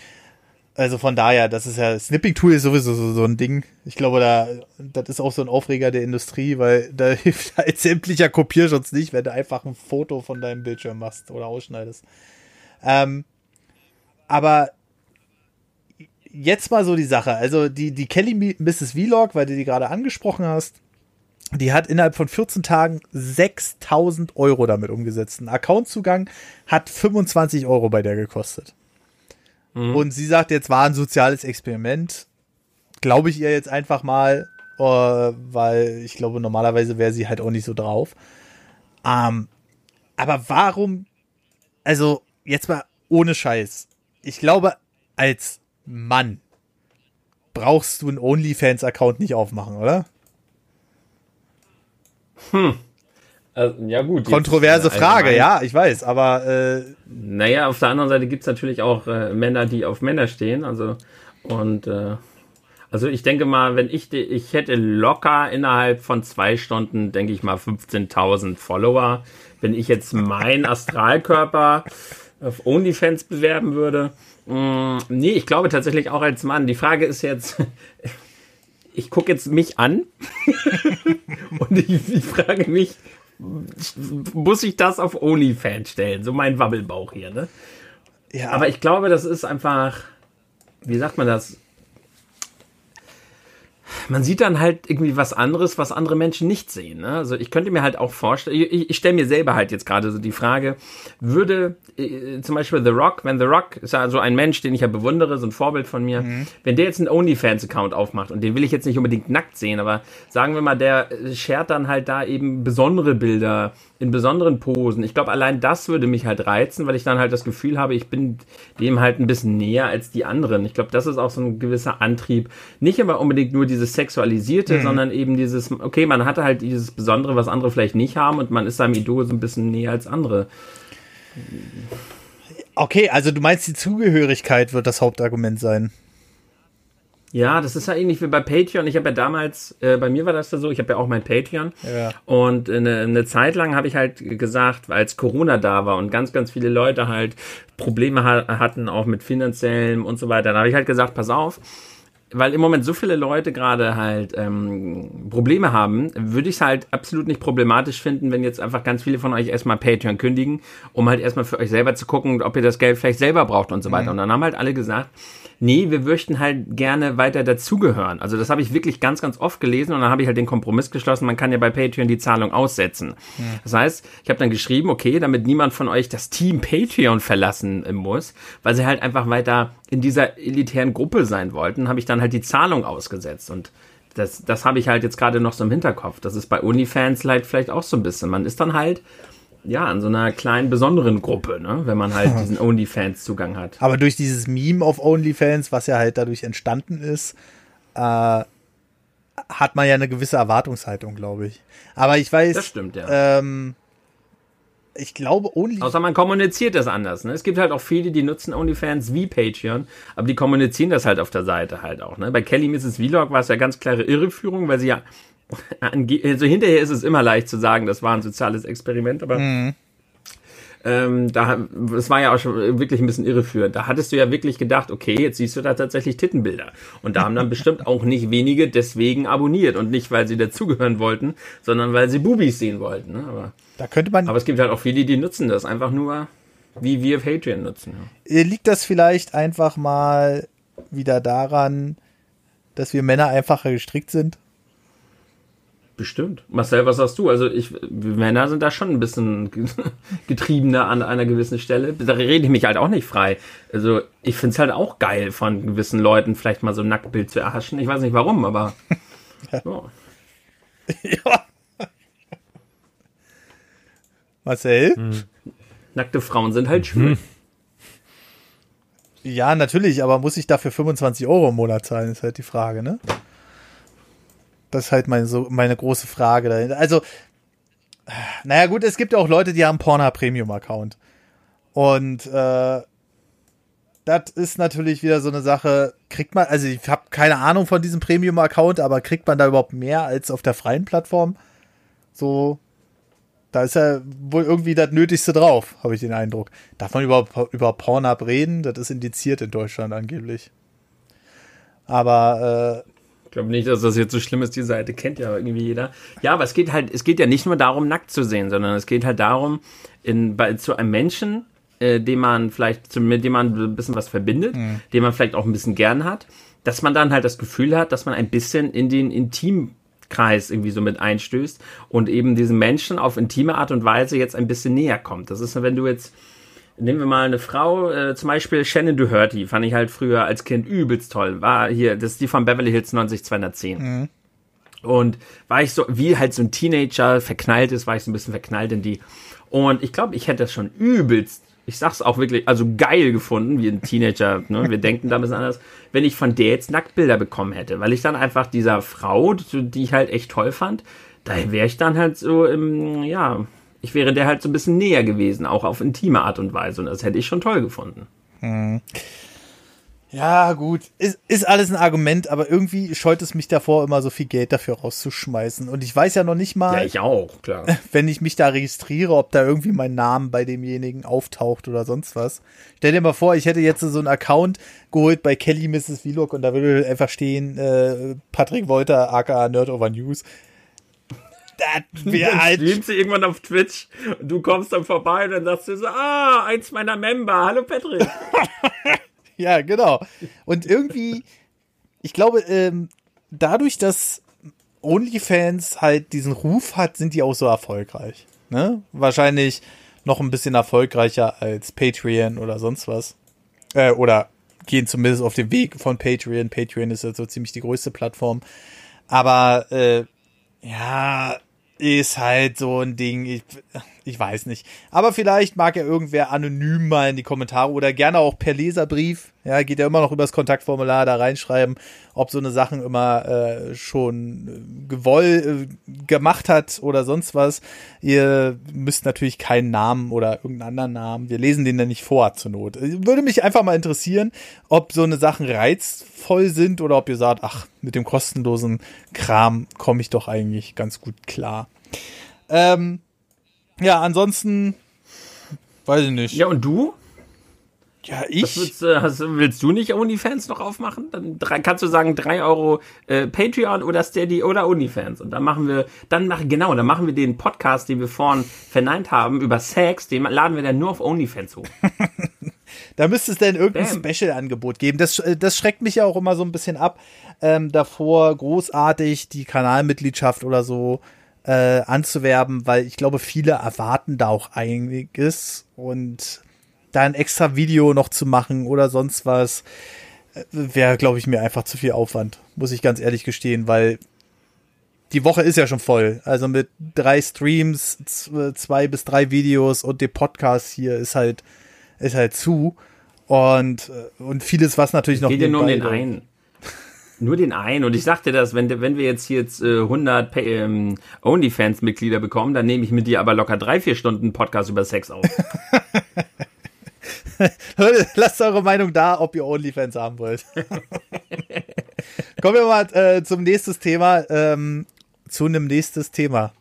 Also von daher, das ist ja, Snipping Tool ist sowieso so, so ein Ding. Ich glaube, da, das ist auch so ein Aufreger der Industrie, weil da hilft halt sämtlicher Kopierschutz nicht, wenn du einfach ein Foto von deinem Bildschirm machst oder ausschneidest. Ähm, aber jetzt mal so die Sache. Also die, die Kelly Mrs. Vlog, weil du die gerade angesprochen hast, die hat innerhalb von 14 Tagen 6000 Euro damit umgesetzt. Ein Accountzugang hat 25 Euro bei der gekostet. Mhm. Und sie sagt, jetzt war ein soziales Experiment. Glaube ich ihr jetzt einfach mal, äh, weil ich glaube, normalerweise wäre sie halt auch nicht so drauf. Ähm, aber warum, also jetzt mal ohne Scheiß. Ich glaube, als Mann brauchst du einen OnlyFans-Account nicht aufmachen, oder? Hm. Also, ja, gut. Kontroverse Frage, ja, ich weiß, aber. Äh naja, auf der anderen Seite gibt es natürlich auch äh, Männer, die auf Männer stehen. Also, und. Äh, also ich denke mal, wenn ich, ich hätte locker innerhalb von zwei Stunden, denke ich mal, 15.000 Follower. Wenn ich jetzt meinen Astralkörper auf OnlyFans bewerben würde. Mm, nee, ich glaube tatsächlich auch als Mann. Die Frage ist jetzt, ich gucke jetzt mich an und ich, ich, frage mich, muss ich das auf OnlyFans stellen? So mein Wabbelbauch hier, ne? Ja. Aber ich glaube, das ist einfach, wie sagt man das? Man sieht dann halt irgendwie was anderes, was andere Menschen nicht sehen. Ne? Also ich könnte mir halt auch vorstellen, ich, ich stelle mir selber halt jetzt gerade so die Frage, würde äh, zum Beispiel The Rock, wenn The Rock ist ja so ein Mensch, den ich ja bewundere, so ein Vorbild von mir, mhm. wenn der jetzt einen OnlyFans-Account aufmacht und den will ich jetzt nicht unbedingt nackt sehen, aber sagen wir mal, der shared dann halt da eben besondere Bilder in besonderen Posen. Ich glaube, allein das würde mich halt reizen, weil ich dann halt das Gefühl habe, ich bin dem halt ein bisschen näher als die anderen. Ich glaube, das ist auch so ein gewisser Antrieb. Nicht immer unbedingt nur dieses Sexualisierte, mhm. sondern eben dieses, okay, man hatte halt dieses Besondere, was andere vielleicht nicht haben und man ist seinem Idol so ein bisschen näher als andere. Okay, also du meinst, die Zugehörigkeit wird das Hauptargument sein. Ja, das ist ja ähnlich wie bei Patreon. Ich habe ja damals, äh, bei mir war das ja so, ich habe ja auch mein Patreon. Ja. Und eine, eine Zeit lang habe ich halt gesagt, als Corona da war und ganz, ganz viele Leute halt Probleme ha hatten, auch mit finanziellem und so weiter, dann habe ich halt gesagt, pass auf, weil im Moment so viele Leute gerade halt ähm, Probleme haben, würde ich es halt absolut nicht problematisch finden, wenn jetzt einfach ganz viele von euch erstmal Patreon kündigen, um halt erstmal für euch selber zu gucken, ob ihr das Geld vielleicht selber braucht und so weiter. Mhm. Und dann haben halt alle gesagt, nee, wir möchten halt gerne weiter dazugehören. Also das habe ich wirklich ganz, ganz oft gelesen und dann habe ich halt den Kompromiss geschlossen, man kann ja bei Patreon die Zahlung aussetzen. Mhm. Das heißt, ich habe dann geschrieben, okay, damit niemand von euch das Team Patreon verlassen muss, weil sie halt einfach weiter in dieser elitären Gruppe sein wollten, habe ich dann halt die Zahlung ausgesetzt und das, das habe ich halt jetzt gerade noch so im Hinterkopf. Das ist bei OnlyFans halt vielleicht auch so ein bisschen. Man ist dann halt ja, an so einer kleinen besonderen Gruppe, ne? wenn man halt diesen OnlyFans-Zugang hat. Aber durch dieses Meme auf OnlyFans, was ja halt dadurch entstanden ist, äh, hat man ja eine gewisse Erwartungshaltung, glaube ich. Aber ich weiß. Das stimmt, ja. Ähm, ich glaube, Only. Außer man kommuniziert das anders. Ne? Es gibt halt auch viele, die nutzen OnlyFans wie Patreon, aber die kommunizieren das halt auf der Seite halt auch. Ne? Bei Kelly Mrs. Vlog war es ja ganz klare Irreführung, weil sie ja also hinterher ist es immer leicht zu sagen, das war ein soziales Experiment, aber mhm. ähm, da, es war ja auch schon wirklich ein bisschen irreführend. Da hattest du ja wirklich gedacht, okay, jetzt siehst du da tatsächlich Tittenbilder. Und da haben dann bestimmt auch nicht wenige deswegen abonniert und nicht, weil sie dazugehören wollten, sondern weil sie Bubis sehen wollten. Ne? Aber, da könnte man. Aber es gibt halt auch viele, die nutzen das einfach nur, wie wir Patreon nutzen. Ja. Liegt das vielleicht einfach mal wieder daran, dass wir Männer einfacher gestrickt sind? Bestimmt. Marcel, was sagst du? Also ich, Männer sind da schon ein bisschen getriebener an einer gewissen Stelle. Da rede ich mich halt auch nicht frei. Also ich finde es halt auch geil, von gewissen Leuten vielleicht mal so ein Nacktbild zu erhaschen. Ich weiß nicht warum, aber. ja. ja. Marcel? Hm. Nackte Frauen sind halt schön. Hm. Ja, natürlich, aber muss ich dafür 25 Euro im Monat zahlen, ist halt die Frage, ne? Das ist halt meine, so, meine große Frage dahinter. Also, naja, gut, es gibt ja auch Leute, die haben Pornhub Premium Account. Und äh, das ist natürlich wieder so eine Sache, kriegt man, also ich habe keine Ahnung von diesem Premium Account, aber kriegt man da überhaupt mehr als auf der freien Plattform? So, da ist ja wohl irgendwie das Nötigste drauf, habe ich den Eindruck. Darf man überhaupt über Pornhub reden? Das ist indiziert in Deutschland angeblich. Aber äh, glaube nicht, dass das jetzt so schlimm ist. Die Seite kennt ja irgendwie jeder. Ja, aber es geht halt, es geht ja nicht nur darum, nackt zu sehen, sondern es geht halt darum, in, bei, zu einem Menschen, äh, den man vielleicht, zu, mit dem man ein bisschen was verbindet, mhm. den man vielleicht auch ein bisschen gern hat, dass man dann halt das Gefühl hat, dass man ein bisschen in den Intimkreis irgendwie so mit einstößt und eben diesen Menschen auf intime Art und Weise jetzt ein bisschen näher kommt. Das ist, wenn du jetzt Nehmen wir mal eine Frau, äh, zum Beispiel Shannon Doherty, fand ich halt früher als Kind übelst toll. War hier, das ist die von Beverly Hills 90210. Mhm. Und war ich so, wie halt so ein Teenager verknallt ist, war ich so ein bisschen verknallt in die. Und ich glaube, ich hätte das schon übelst, ich sag's auch wirklich, also geil gefunden, wie ein Teenager, ne? wir denken da ein bisschen anders, wenn ich von der jetzt Nacktbilder bekommen hätte. Weil ich dann einfach dieser Frau, die ich halt echt toll fand, da wäre ich dann halt so im, ja, ich wäre der halt so ein bisschen näher gewesen, auch auf intime Art und Weise. Und das hätte ich schon toll gefunden. Hm. Ja, gut. Ist, ist alles ein Argument, aber irgendwie scheut es mich davor, immer so viel Geld dafür rauszuschmeißen. Und ich weiß ja noch nicht mal. Ja, ich auch, klar. Wenn ich mich da registriere, ob da irgendwie mein Name bei demjenigen auftaucht oder sonst was. Stell dir mal vor, ich hätte jetzt so einen Account geholt bei Kelly Mrs. Vlog und da würde einfach stehen, äh, Patrick Wolter, aka Nerd Over News das wäre halt. Streamt sie irgendwann auf Twitch und du kommst dann vorbei und dann sagst du so, ah, eins meiner Member, hallo Patrick. ja, genau. Und irgendwie, ich glaube, ähm, dadurch, dass OnlyFans halt diesen Ruf hat, sind die auch so erfolgreich. Ne? Wahrscheinlich noch ein bisschen erfolgreicher als Patreon oder sonst was. Äh, oder gehen zumindest auf den Weg von Patreon. Patreon ist ja so ziemlich die größte Plattform. Aber äh, ja, ist halt so ein Ding, ich, ich weiß nicht. Aber vielleicht mag ja irgendwer anonym mal in die Kommentare oder gerne auch per Leserbrief, ja, geht ja immer noch übers Kontaktformular da reinschreiben, ob so eine Sachen immer äh, schon gewoll äh, gemacht hat oder sonst was. Ihr müsst natürlich keinen Namen oder irgendeinen anderen Namen. Wir lesen den dann nicht vor zur Not. Würde mich einfach mal interessieren, ob so eine Sachen reizvoll sind oder ob ihr sagt, ach, mit dem kostenlosen Kram komme ich doch eigentlich ganz gut klar. Ähm, ja, ansonsten weiß ich nicht. Ja, und du? Ja, ich. Willst, äh, hast, willst, du nicht OnlyFans noch aufmachen? Dann drei, kannst du sagen, drei Euro äh, Patreon oder Steady oder OnlyFans. Und dann machen wir, dann machen, genau, dann machen wir den Podcast, den wir vorhin verneint haben, über Sex, den laden wir dann nur auf OnlyFans hoch. da müsste es denn irgendein Special-Angebot geben. Das, äh, das schreckt mich ja auch immer so ein bisschen ab, ähm, davor großartig die Kanalmitgliedschaft oder so äh, anzuwerben, weil ich glaube, viele erwarten da auch einiges und da ein extra Video noch zu machen oder sonst was, äh, wäre, glaube ich, mir einfach zu viel Aufwand, muss ich ganz ehrlich gestehen, weil die Woche ist ja schon voll. Also mit drei Streams, zwei bis drei Videos und dem Podcast hier ist halt, ist halt zu. Und, äh, und vieles, was natürlich noch. Geht ja nur um den einen. Nur den einen. Und ich sagte das, wenn, wenn wir jetzt hier jetzt äh, 100 ähm, OnlyFans-Mitglieder bekommen, dann nehme ich mit dir aber locker drei, vier Stunden Podcast über Sex auf. Lasst eure Meinung da, ob ihr OnlyFans haben wollt. Kommen wir mal äh, zum nächsten Thema. Ähm, zu einem nächsten Thema.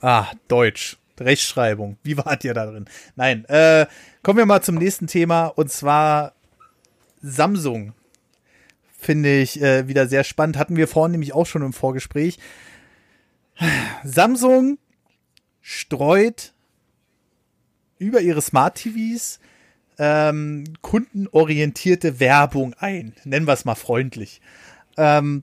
Ah, Deutsch. Rechtschreibung. Wie wart ihr da drin? Nein. Äh, kommen wir mal zum nächsten Thema und zwar Samsung. Finde ich äh, wieder sehr spannend. Hatten wir vorhin nämlich auch schon im Vorgespräch. Samsung streut über ihre Smart TVs ähm, kundenorientierte Werbung ein. Nennen wir es mal freundlich. Ähm,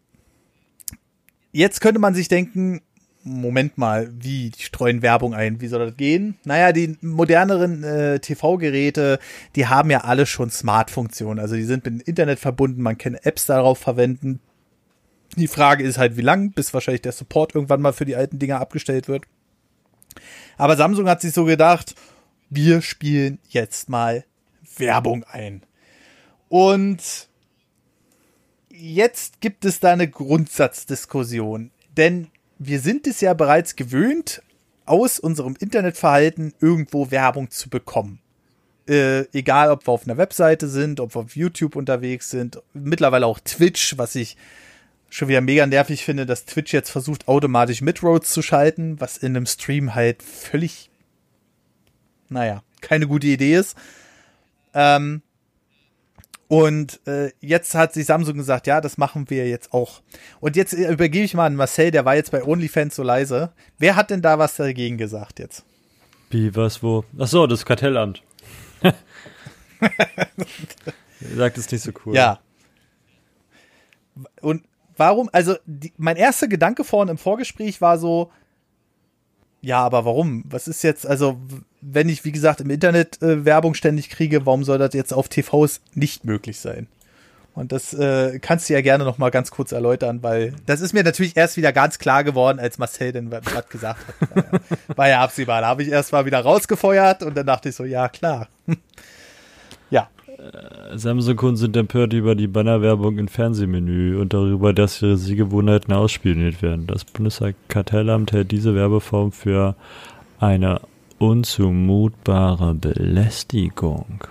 jetzt könnte man sich denken, Moment mal, wie, die streuen Werbung ein, wie soll das gehen? Naja, die moderneren äh, TV-Geräte, die haben ja alle schon Smart-Funktionen. Also die sind mit dem Internet verbunden, man kann Apps darauf verwenden. Die Frage ist halt, wie lang, bis wahrscheinlich der Support irgendwann mal für die alten Dinger abgestellt wird. Aber Samsung hat sich so gedacht, wir spielen jetzt mal Werbung ein. Und jetzt gibt es da eine Grundsatzdiskussion. Denn wir sind es ja bereits gewöhnt, aus unserem Internetverhalten irgendwo Werbung zu bekommen. Äh, egal, ob wir auf einer Webseite sind, ob wir auf YouTube unterwegs sind, mittlerweile auch Twitch, was ich schon wieder mega nervig finde, dass Twitch jetzt versucht, automatisch Midroads zu schalten, was in einem Stream halt völlig, naja, keine gute Idee ist. Ähm, und äh, jetzt hat sich Samsung gesagt, ja, das machen wir jetzt auch. Und jetzt äh, übergebe ich mal an Marcel, der war jetzt bei OnlyFans so leise. Wer hat denn da was dagegen gesagt jetzt? Wie, was, wo? Ach so, das Kartellamt. Sagt es nicht so cool. Ja. Und warum, also die, mein erster Gedanke vorhin im Vorgespräch war so, ja, aber warum? Was ist jetzt, also wenn ich, wie gesagt, im Internet äh, Werbung ständig kriege, warum soll das jetzt auf TVs nicht möglich sein? Und das äh, kannst du ja gerne noch mal ganz kurz erläutern, weil das ist mir natürlich erst wieder ganz klar geworden, als Marcel denn was gesagt hat. War ja, war ja absehbar. Da habe ich erst mal wieder rausgefeuert und dann dachte ich so, ja, klar. ja. Äh, Samsung-Kunden sind empört über die Bannerwerbung im Fernsehmenü und darüber, dass ihre Sehgewohnheiten ausspioniert werden. Das Bundeskartellamt hält diese Werbeform für eine unzumutbare Belästigung.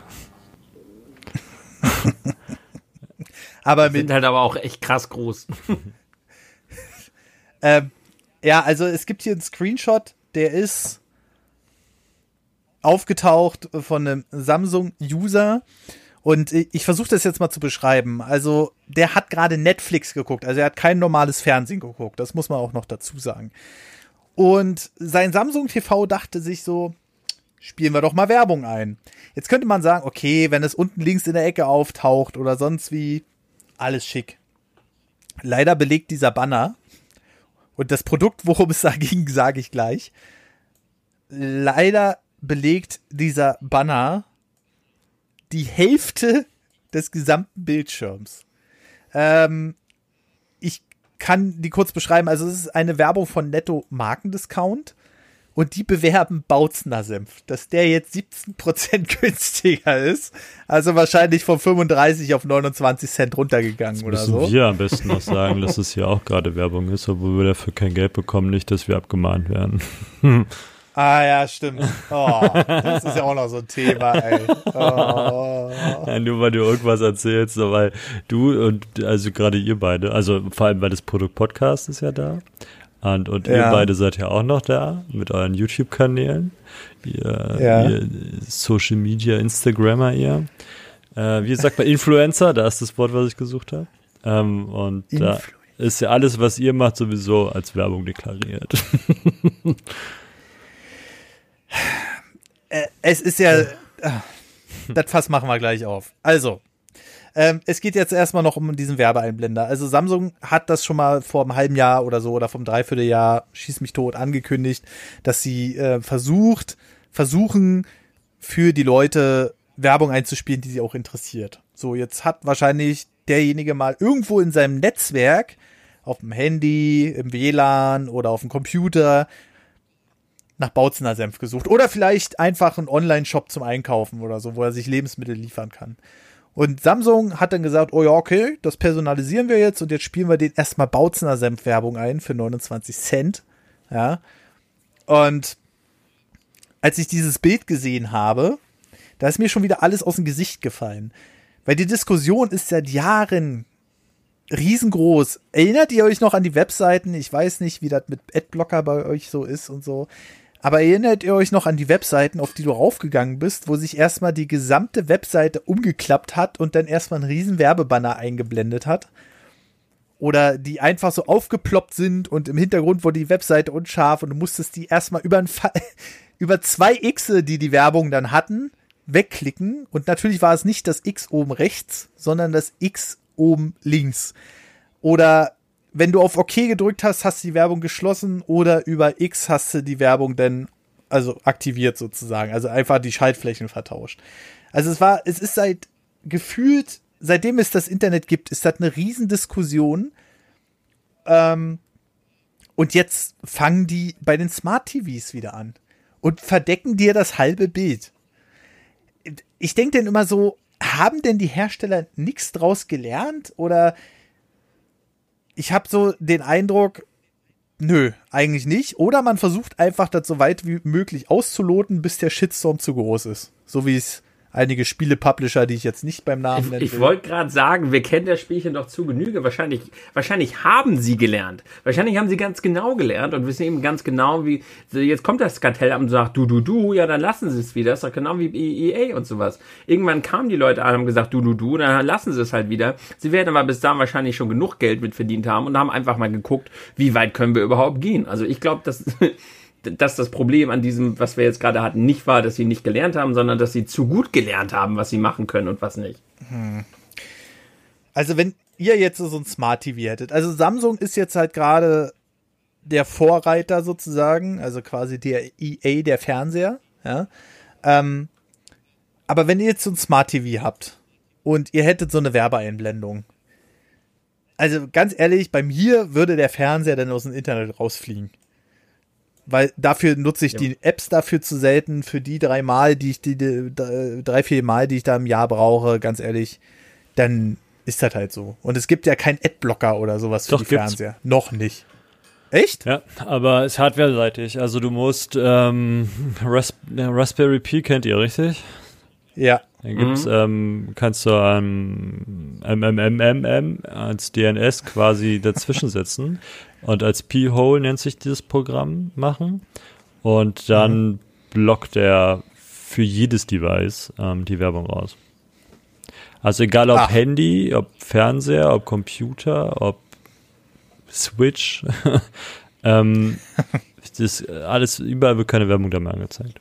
aber mit, sind halt aber auch echt krass groß. ähm, ja, also es gibt hier einen Screenshot, der ist aufgetaucht von einem Samsung-User. Und ich versuche das jetzt mal zu beschreiben. Also, der hat gerade Netflix geguckt. Also, er hat kein normales Fernsehen geguckt. Das muss man auch noch dazu sagen. Und sein Samsung TV dachte sich so, spielen wir doch mal Werbung ein. Jetzt könnte man sagen, okay, wenn es unten links in der Ecke auftaucht oder sonst wie, alles schick. Leider belegt dieser Banner und das Produkt, worum es da ging, sage ich gleich. Leider belegt dieser Banner die Hälfte des gesamten Bildschirms. Ähm, kann die kurz beschreiben. Also es ist eine Werbung von Netto Markendiscount und die bewerben Bautzner Senf, dass der jetzt 17% günstiger ist. Also wahrscheinlich von 35 auf 29 Cent runtergegangen oder so. Müssen wir am besten noch sagen, dass es hier auch gerade Werbung ist, obwohl wir dafür kein Geld bekommen, nicht, dass wir abgemahnt werden. Ah ja, stimmt. Oh, das ist ja auch noch so ein Thema, ey. Oh. Ja, nur weil du irgendwas erzählst, so, weil du und also gerade ihr beide, also vor allem weil das Produkt Podcast ist ja da. Und, und ja. ihr beide seid ja auch noch da mit euren YouTube-Kanälen. Ihr, ja. ihr Social Media, Instagrammer, ihr. Äh, wie sagt man, Influencer, da ist das Wort, was ich gesucht habe. Ähm, und da ist ja alles, was ihr macht, sowieso als Werbung deklariert. Äh, es ist ja. Äh, das Fass machen wir gleich auf. Also, ähm, es geht jetzt erstmal noch um diesen Werbeeinblender. Also Samsung hat das schon mal vor einem halben Jahr oder so oder vom Dreivierteljahr, schieß mich tot, angekündigt, dass sie äh, versucht, versuchen für die Leute Werbung einzuspielen, die sie auch interessiert. So, jetzt hat wahrscheinlich derjenige mal irgendwo in seinem Netzwerk, auf dem Handy, im WLAN oder auf dem Computer nach Bautzener Senf gesucht. Oder vielleicht einfach einen Online-Shop zum Einkaufen oder so, wo er sich Lebensmittel liefern kann. Und Samsung hat dann gesagt, oh ja, okay, das personalisieren wir jetzt und jetzt spielen wir den erstmal Bautzener Senf Werbung ein für 29 Cent. Ja. Und als ich dieses Bild gesehen habe, da ist mir schon wieder alles aus dem Gesicht gefallen. Weil die Diskussion ist seit Jahren riesengroß. Erinnert ihr euch noch an die Webseiten? Ich weiß nicht, wie das mit Adblocker bei euch so ist und so. Aber erinnert ihr euch noch an die Webseiten, auf die du raufgegangen bist, wo sich erstmal die gesamte Webseite umgeklappt hat und dann erstmal ein riesen Werbebanner eingeblendet hat? Oder die einfach so aufgeploppt sind und im Hintergrund wurde die Webseite unscharf und du musstest die erstmal über, über zwei Xe, die die Werbung dann hatten, wegklicken. Und natürlich war es nicht das X oben rechts, sondern das X oben links. Oder wenn du auf OK gedrückt hast, hast du die Werbung geschlossen oder über X hast du die Werbung dann also aktiviert sozusagen, also einfach die Schaltflächen vertauscht. Also es war, es ist seit gefühlt, seitdem es das Internet gibt, ist das eine Riesendiskussion. Ähm, und jetzt fangen die bei den Smart TVs wieder an und verdecken dir das halbe Bild. Ich denke denn immer so, haben denn die Hersteller nichts draus gelernt oder ich habe so den Eindruck, nö, eigentlich nicht. Oder man versucht einfach das so weit wie möglich auszuloten, bis der Shitstorm zu groß ist. So wie es einige Spiele-Publisher, die ich jetzt nicht beim Namen nenne. Ich, ich wollte gerade sagen, wir kennen das Spielchen doch zu Genüge. Wahrscheinlich, wahrscheinlich haben sie gelernt. Wahrscheinlich haben sie ganz genau gelernt und wissen eben ganz genau, wie, jetzt kommt das Kartellamt und sagt, du, du, du, ja, dann lassen sie es wieder. Das ist doch genau wie EA und sowas. Irgendwann kamen die Leute an und haben gesagt, du, du, du, dann lassen sie es halt wieder. Sie werden aber bis dahin wahrscheinlich schon genug Geld mit verdient haben und haben einfach mal geguckt, wie weit können wir überhaupt gehen. Also ich glaube, dass dass das Problem an diesem, was wir jetzt gerade hatten, nicht war, dass sie nicht gelernt haben, sondern dass sie zu gut gelernt haben, was sie machen können und was nicht. Hm. Also wenn ihr jetzt so ein Smart TV hättet, also Samsung ist jetzt halt gerade der Vorreiter sozusagen, also quasi der EA der Fernseher, ja. Ähm, aber wenn ihr jetzt so ein Smart TV habt und ihr hättet so eine Werbeeinblendung, also ganz ehrlich, bei mir würde der Fernseher dann aus dem Internet rausfliegen weil dafür nutze ich ja. die Apps dafür zu selten, für die drei Mal, die ich, die, die, drei, vier Mal, die ich da im Jahr brauche, ganz ehrlich, dann ist das halt so. Und es gibt ja keinen Adblocker oder sowas für Doch, die Fernseher. Noch nicht. Echt? Ja, aber es ist hardware-seitig. Also du musst ähm, Ras Raspberry Pi kennt ihr, richtig? Ja. Dann gibt's, mhm. ähm, kannst du ähm, MMMMM als DNS quasi dazwischen setzen und als P-Hole nennt sich dieses Programm machen und dann mhm. blockt er für jedes Device ähm, die Werbung raus. Also egal ob Ach. Handy, ob Fernseher, ob Computer, ob Switch, ähm, das alles überall wird keine Werbung da mehr angezeigt.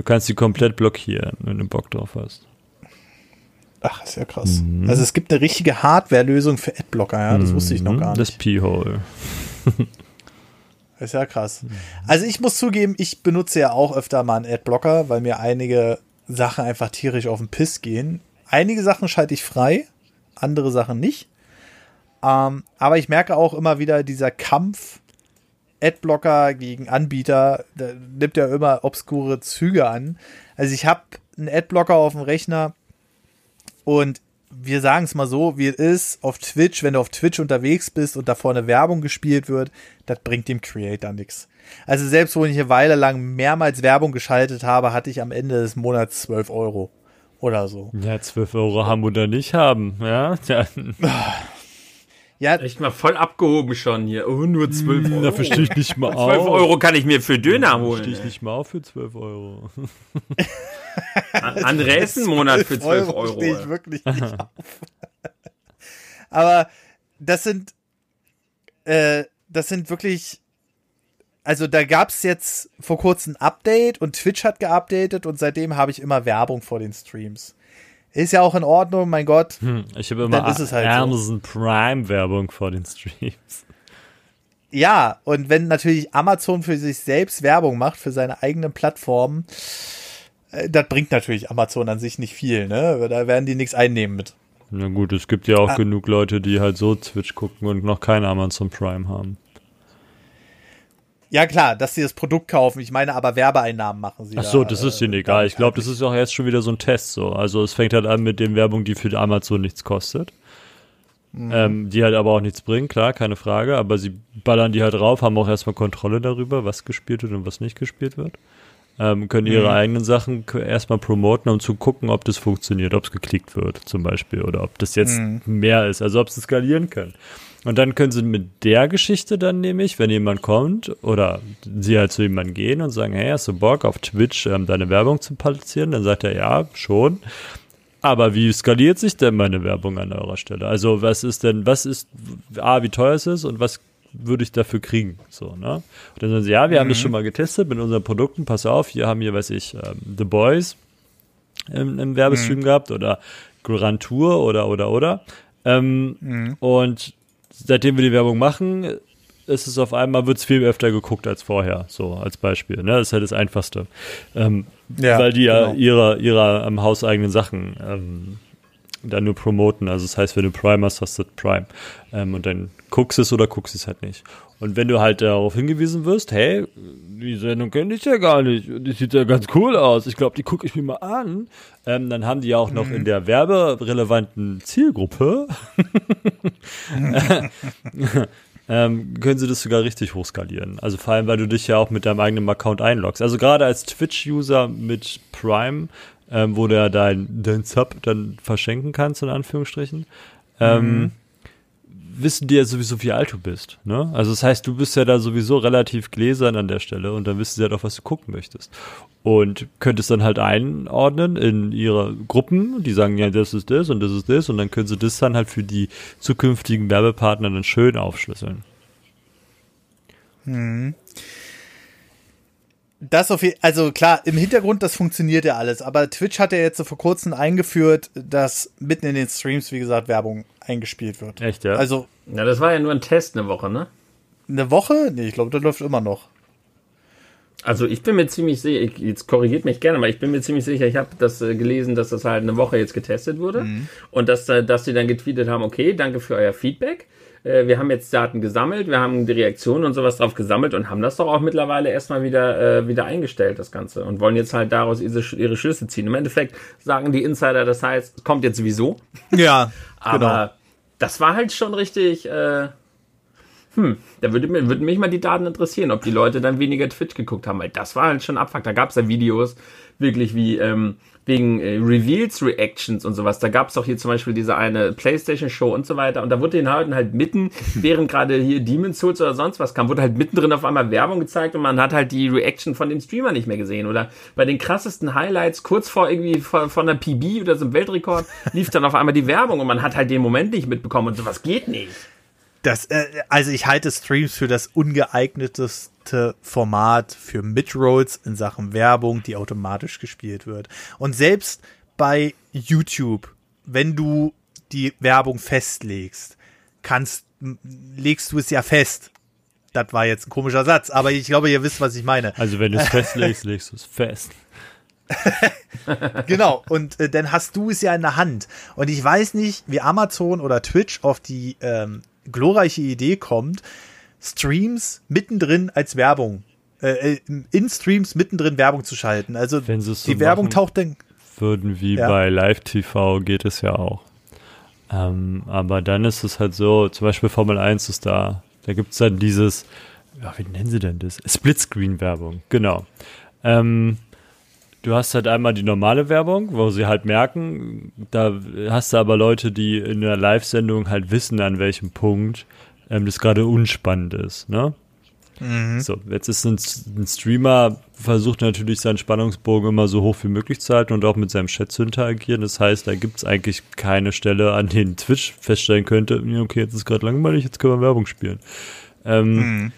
Du kannst sie komplett blockieren, wenn du Bock drauf hast. Ach, ist ja krass. Mhm. Also es gibt eine richtige Hardware-Lösung für Adblocker, ja, das mhm. wusste ich noch gar nicht. Das P-Hole. ist ja krass. Also ich muss zugeben, ich benutze ja auch öfter mal einen Adblocker, weil mir einige Sachen einfach tierisch auf den Piss gehen. Einige Sachen schalte ich frei, andere Sachen nicht. Ähm, aber ich merke auch immer wieder dieser Kampf Adblocker gegen Anbieter, da nimmt ja immer obskure Züge an. Also ich habe einen Adblocker auf dem Rechner und wir sagen es mal so, wie es ist, auf Twitch, wenn du auf Twitch unterwegs bist und da vorne Werbung gespielt wird, das bringt dem Creator nichts. Also selbst wo ich eine Weile lang mehrmals Werbung geschaltet habe, hatte ich am Ende des Monats 12 Euro oder so. Ja, 12 Euro haben oder nicht haben, ja. Ja. Echt mal voll abgehoben schon hier. Oh, nur 12 hm, Euro. Da verstehe ich nicht mal 12 Euro kann ich mir für Döner holen. Verstehe ich nicht mal auf für 12 Euro. André ist ein Monat für 12 Euro. Euro. Stehe ich wirklich nicht auf. Aber das sind, äh, das sind wirklich, also da gab es jetzt vor kurzem ein Update und Twitch hat geupdatet und seitdem habe ich immer Werbung vor den Streams. Ist ja auch in Ordnung, mein Gott. Hm, ich habe immer halt Amazon so. Prime Werbung vor den Streams. Ja, und wenn natürlich Amazon für sich selbst Werbung macht, für seine eigenen Plattformen, äh, das bringt natürlich Amazon an sich nicht viel, ne? Da werden die nichts einnehmen mit. Na gut, es gibt ja auch ah. genug Leute, die halt so Twitch gucken und noch kein Amazon Prime haben. Ja, klar, dass sie das Produkt kaufen. Ich meine, aber Werbeeinnahmen machen sie. Ach so, da, das ist ihnen äh, egal. Ich glaube, das ist auch jetzt schon wieder so ein Test so. Also es fängt halt an mit dem Werbung, die für Amazon nichts kostet. Mhm. Ähm, die halt aber auch nichts bringen, klar, keine Frage. Aber sie ballern die halt drauf, haben auch erstmal Kontrolle darüber, was gespielt wird und was nicht gespielt wird. Ähm, können ihre mhm. eigenen Sachen erstmal promoten, um zu gucken, ob das funktioniert, ob es geklickt wird, zum Beispiel, oder ob das jetzt mhm. mehr ist, also ob sie skalieren können. Und dann können sie mit der Geschichte dann nämlich, wenn jemand kommt oder sie halt zu jemandem gehen und sagen, hey, hast du Bock auf Twitch ähm, deine Werbung zu platzieren? Dann sagt er, ja, schon. Aber wie skaliert sich denn meine Werbung an eurer Stelle? Also was ist denn, was ist, A, wie teuer es ist und was würde ich dafür kriegen? So, ne? Und dann sagen sie, ja, wir mhm. haben das mhm. schon mal getestet mit unseren Produkten, pass auf, hier haben wir, weiß ich, ähm, The Boys im, im Werbestream mhm. gehabt oder Grand Tour oder, oder, oder. Ähm, mhm. Und seitdem wir die Werbung machen, ist es auf einmal, wird es viel öfter geguckt als vorher, so als Beispiel. Ne? Das ist halt das Einfachste. Ähm, ja, weil die ja genau. ihre, ihre am hauseigenen Sachen ähm, dann nur promoten. Also das heißt, wenn du Prime hast, hast du Prime. Ähm, und dann guckst es oder guckst es halt nicht. Und wenn du halt darauf hingewiesen wirst, hey, die Sendung kenne ich ja gar nicht, die sieht ja ganz cool aus, ich glaube, die gucke ich mir mal an, ähm, dann haben die ja auch noch mhm. in der werberelevanten Zielgruppe, ähm, können sie das sogar richtig hochskalieren. Also vor allem, weil du dich ja auch mit deinem eigenen Account einloggst. Also gerade als Twitch-User mit Prime, ähm, wo du ja dein, dein Sub dann verschenken kannst, in Anführungsstrichen, ähm, mhm wissen die ja sowieso, wie alt du bist. Ne? Also das heißt, du bist ja da sowieso relativ gläsern an der Stelle und dann wissen sie halt auch, was du gucken möchtest. Und könntest dann halt einordnen in ihre Gruppen, die sagen, ja, das ist das und das ist das und dann können sie das dann halt für die zukünftigen Werbepartner dann schön aufschlüsseln. Hm. Das auf jeden also klar, im Hintergrund, das funktioniert ja alles, aber Twitch hat ja jetzt vor kurzem eingeführt, dass mitten in den Streams, wie gesagt, Werbung eingespielt wird. Echt, ja? Also. Ja, das war ja nur ein Test eine Woche, ne? Eine Woche? Nee, ich glaube, das läuft immer noch. Also ich bin mir ziemlich sicher, jetzt korrigiert mich gerne, aber ich bin mir ziemlich sicher, ich habe das äh, gelesen, dass das halt eine Woche jetzt getestet wurde mhm. und dass, äh, dass sie dann getweetet haben, okay, danke für euer Feedback. Äh, wir haben jetzt Daten gesammelt, wir haben die Reaktionen und sowas drauf gesammelt und haben das doch auch mittlerweile erstmal wieder, äh, wieder eingestellt, das Ganze. Und wollen jetzt halt daraus ihre, Schlüsse ziehen. Im Endeffekt sagen die Insider, das heißt, kommt jetzt sowieso. Ja, aber genau das war halt schon richtig. Äh, hm, da würde, mir, würde mich mal die Daten interessieren, ob die Leute dann weniger Twitch geguckt haben, weil das war halt schon Abfuck. Da gab es ja Videos, wirklich wie ähm, wegen äh, Reveals, Reactions und sowas. Da gab es auch hier zum Beispiel diese eine Playstation-Show und so weiter. Und da wurde den halt, halt mitten, während gerade hier Demon's Souls oder sonst was kam, wurde halt mittendrin auf einmal Werbung gezeigt und man hat halt die Reaction von dem Streamer nicht mehr gesehen. Oder bei den krassesten Highlights, kurz vor irgendwie von, von einer PB oder so einem Weltrekord, lief dann auf einmal die Werbung und man hat halt den Moment nicht mitbekommen und sowas geht nicht. Das, äh, also ich halte Streams für das ungeeigneteste Format für Midrolls in Sachen Werbung, die automatisch gespielt wird. Und selbst bei YouTube, wenn du die Werbung festlegst, kannst, legst du es ja fest. Das war jetzt ein komischer Satz, aber ich glaube, ihr wisst, was ich meine. Also wenn du es festlegst, legst du es fest. genau, und äh, dann hast du es ja in der Hand. Und ich weiß nicht, wie Amazon oder Twitch auf die ähm, glorreiche Idee kommt, Streams mittendrin als Werbung, äh, äh in Streams mittendrin Werbung zu schalten. Also die so Werbung taucht dann. Würden wie ja. bei Live-TV geht es ja auch. Ähm, aber dann ist es halt so, zum Beispiel Formel 1 ist da. Da gibt es dann dieses, ja, wie nennen sie denn das? Splitscreen-Werbung, genau. Ähm, Du hast halt einmal die normale Werbung, wo sie halt merken, da hast du aber Leute, die in der Live-Sendung halt wissen, an welchem Punkt ähm, das gerade unspannend ist, ne? Mhm. So, jetzt ist ein, ein, Streamer, versucht natürlich seinen Spannungsbogen immer so hoch wie möglich zu halten und auch mit seinem Chat zu interagieren. Das heißt, da gibt es eigentlich keine Stelle, an denen Twitch feststellen könnte, okay, jetzt ist gerade langweilig, jetzt können wir Werbung spielen. Ähm, mhm.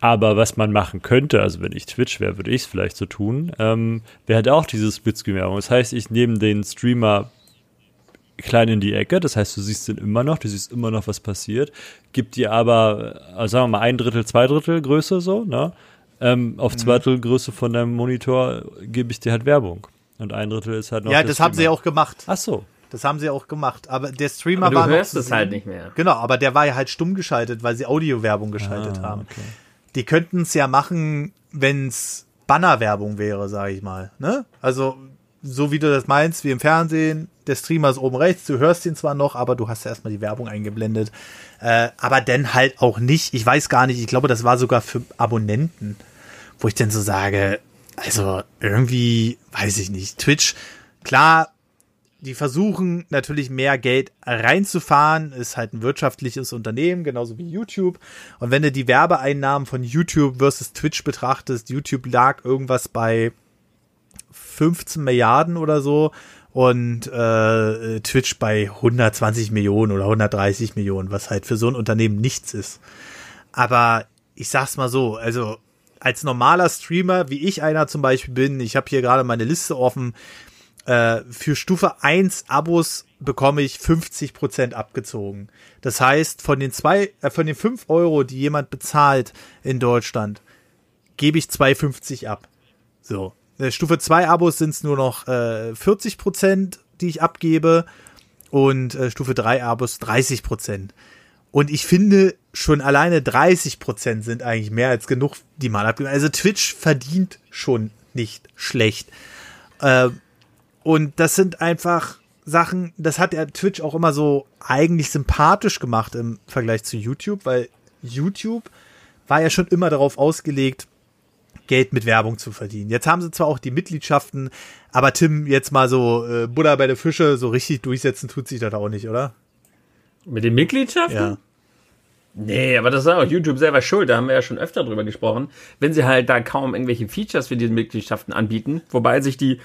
Aber was man machen könnte, also wenn ich Twitch wäre, würde ich es vielleicht so tun, ähm, wäre halt auch diese Splitscreen-Werbung. Das heißt, ich nehme den Streamer klein in die Ecke, das heißt, du siehst den immer noch, du siehst immer noch, was passiert, gibt dir aber, also sagen wir mal, ein Drittel, zwei Drittel Größe so, ne? Ähm, auf mhm. zwei Drittel Größe von deinem Monitor gebe ich dir halt Werbung. Und ein Drittel ist halt noch. Ja, das Streamer. haben sie ja auch gemacht. Ach so. Das haben sie auch gemacht. Aber der Streamer aber du war. Du hörst es halt nicht mehr. Genau, aber der war ja halt stumm geschaltet, weil sie Audiowerbung geschaltet ah, haben. Okay die könnten es ja machen, wenn es Bannerwerbung wäre, sage ich mal. Ne? Also so wie du das meinst, wie im Fernsehen, der Streamer ist oben rechts, du hörst ihn zwar noch, aber du hast ja erstmal die Werbung eingeblendet. Äh, aber dann halt auch nicht, ich weiß gar nicht, ich glaube, das war sogar für Abonnenten, wo ich dann so sage, also irgendwie, weiß ich nicht, Twitch, klar, die versuchen natürlich mehr Geld reinzufahren, ist halt ein wirtschaftliches Unternehmen, genauso wie YouTube. Und wenn du die Werbeeinnahmen von YouTube versus Twitch betrachtest, YouTube lag irgendwas bei 15 Milliarden oder so und äh, Twitch bei 120 Millionen oder 130 Millionen, was halt für so ein Unternehmen nichts ist. Aber ich sag's mal so, also als normaler Streamer, wie ich einer zum Beispiel bin, ich habe hier gerade meine Liste offen, Äh, für Stufe 1 Abos bekomme ich 50% abgezogen. Das heißt, von den zwei, äh, von den 5 Euro, die jemand bezahlt in Deutschland, gebe ich 2,50 ab. So. Äh, Stufe 2 Abos sind es nur noch äh, 40%, die ich abgebe. Und äh, Stufe 3 Abos 30%. Und ich finde, schon alleine 30% sind eigentlich mehr als genug, die man abgibt. Also Twitch verdient schon nicht schlecht. Äh, und das sind einfach Sachen, das hat der Twitch auch immer so eigentlich sympathisch gemacht im Vergleich zu YouTube, weil YouTube war ja schon immer darauf ausgelegt, Geld mit Werbung zu verdienen. Jetzt haben sie zwar auch die Mitgliedschaften, aber Tim, jetzt mal so äh, Buddha bei der Fische, so richtig durchsetzen tut sich das auch nicht, oder? Mit den Mitgliedschaften? Ja. Nee, aber das ist auch YouTube selber schuld, da haben wir ja schon öfter drüber gesprochen. Wenn sie halt da kaum irgendwelche Features für diese Mitgliedschaften anbieten, wobei sich die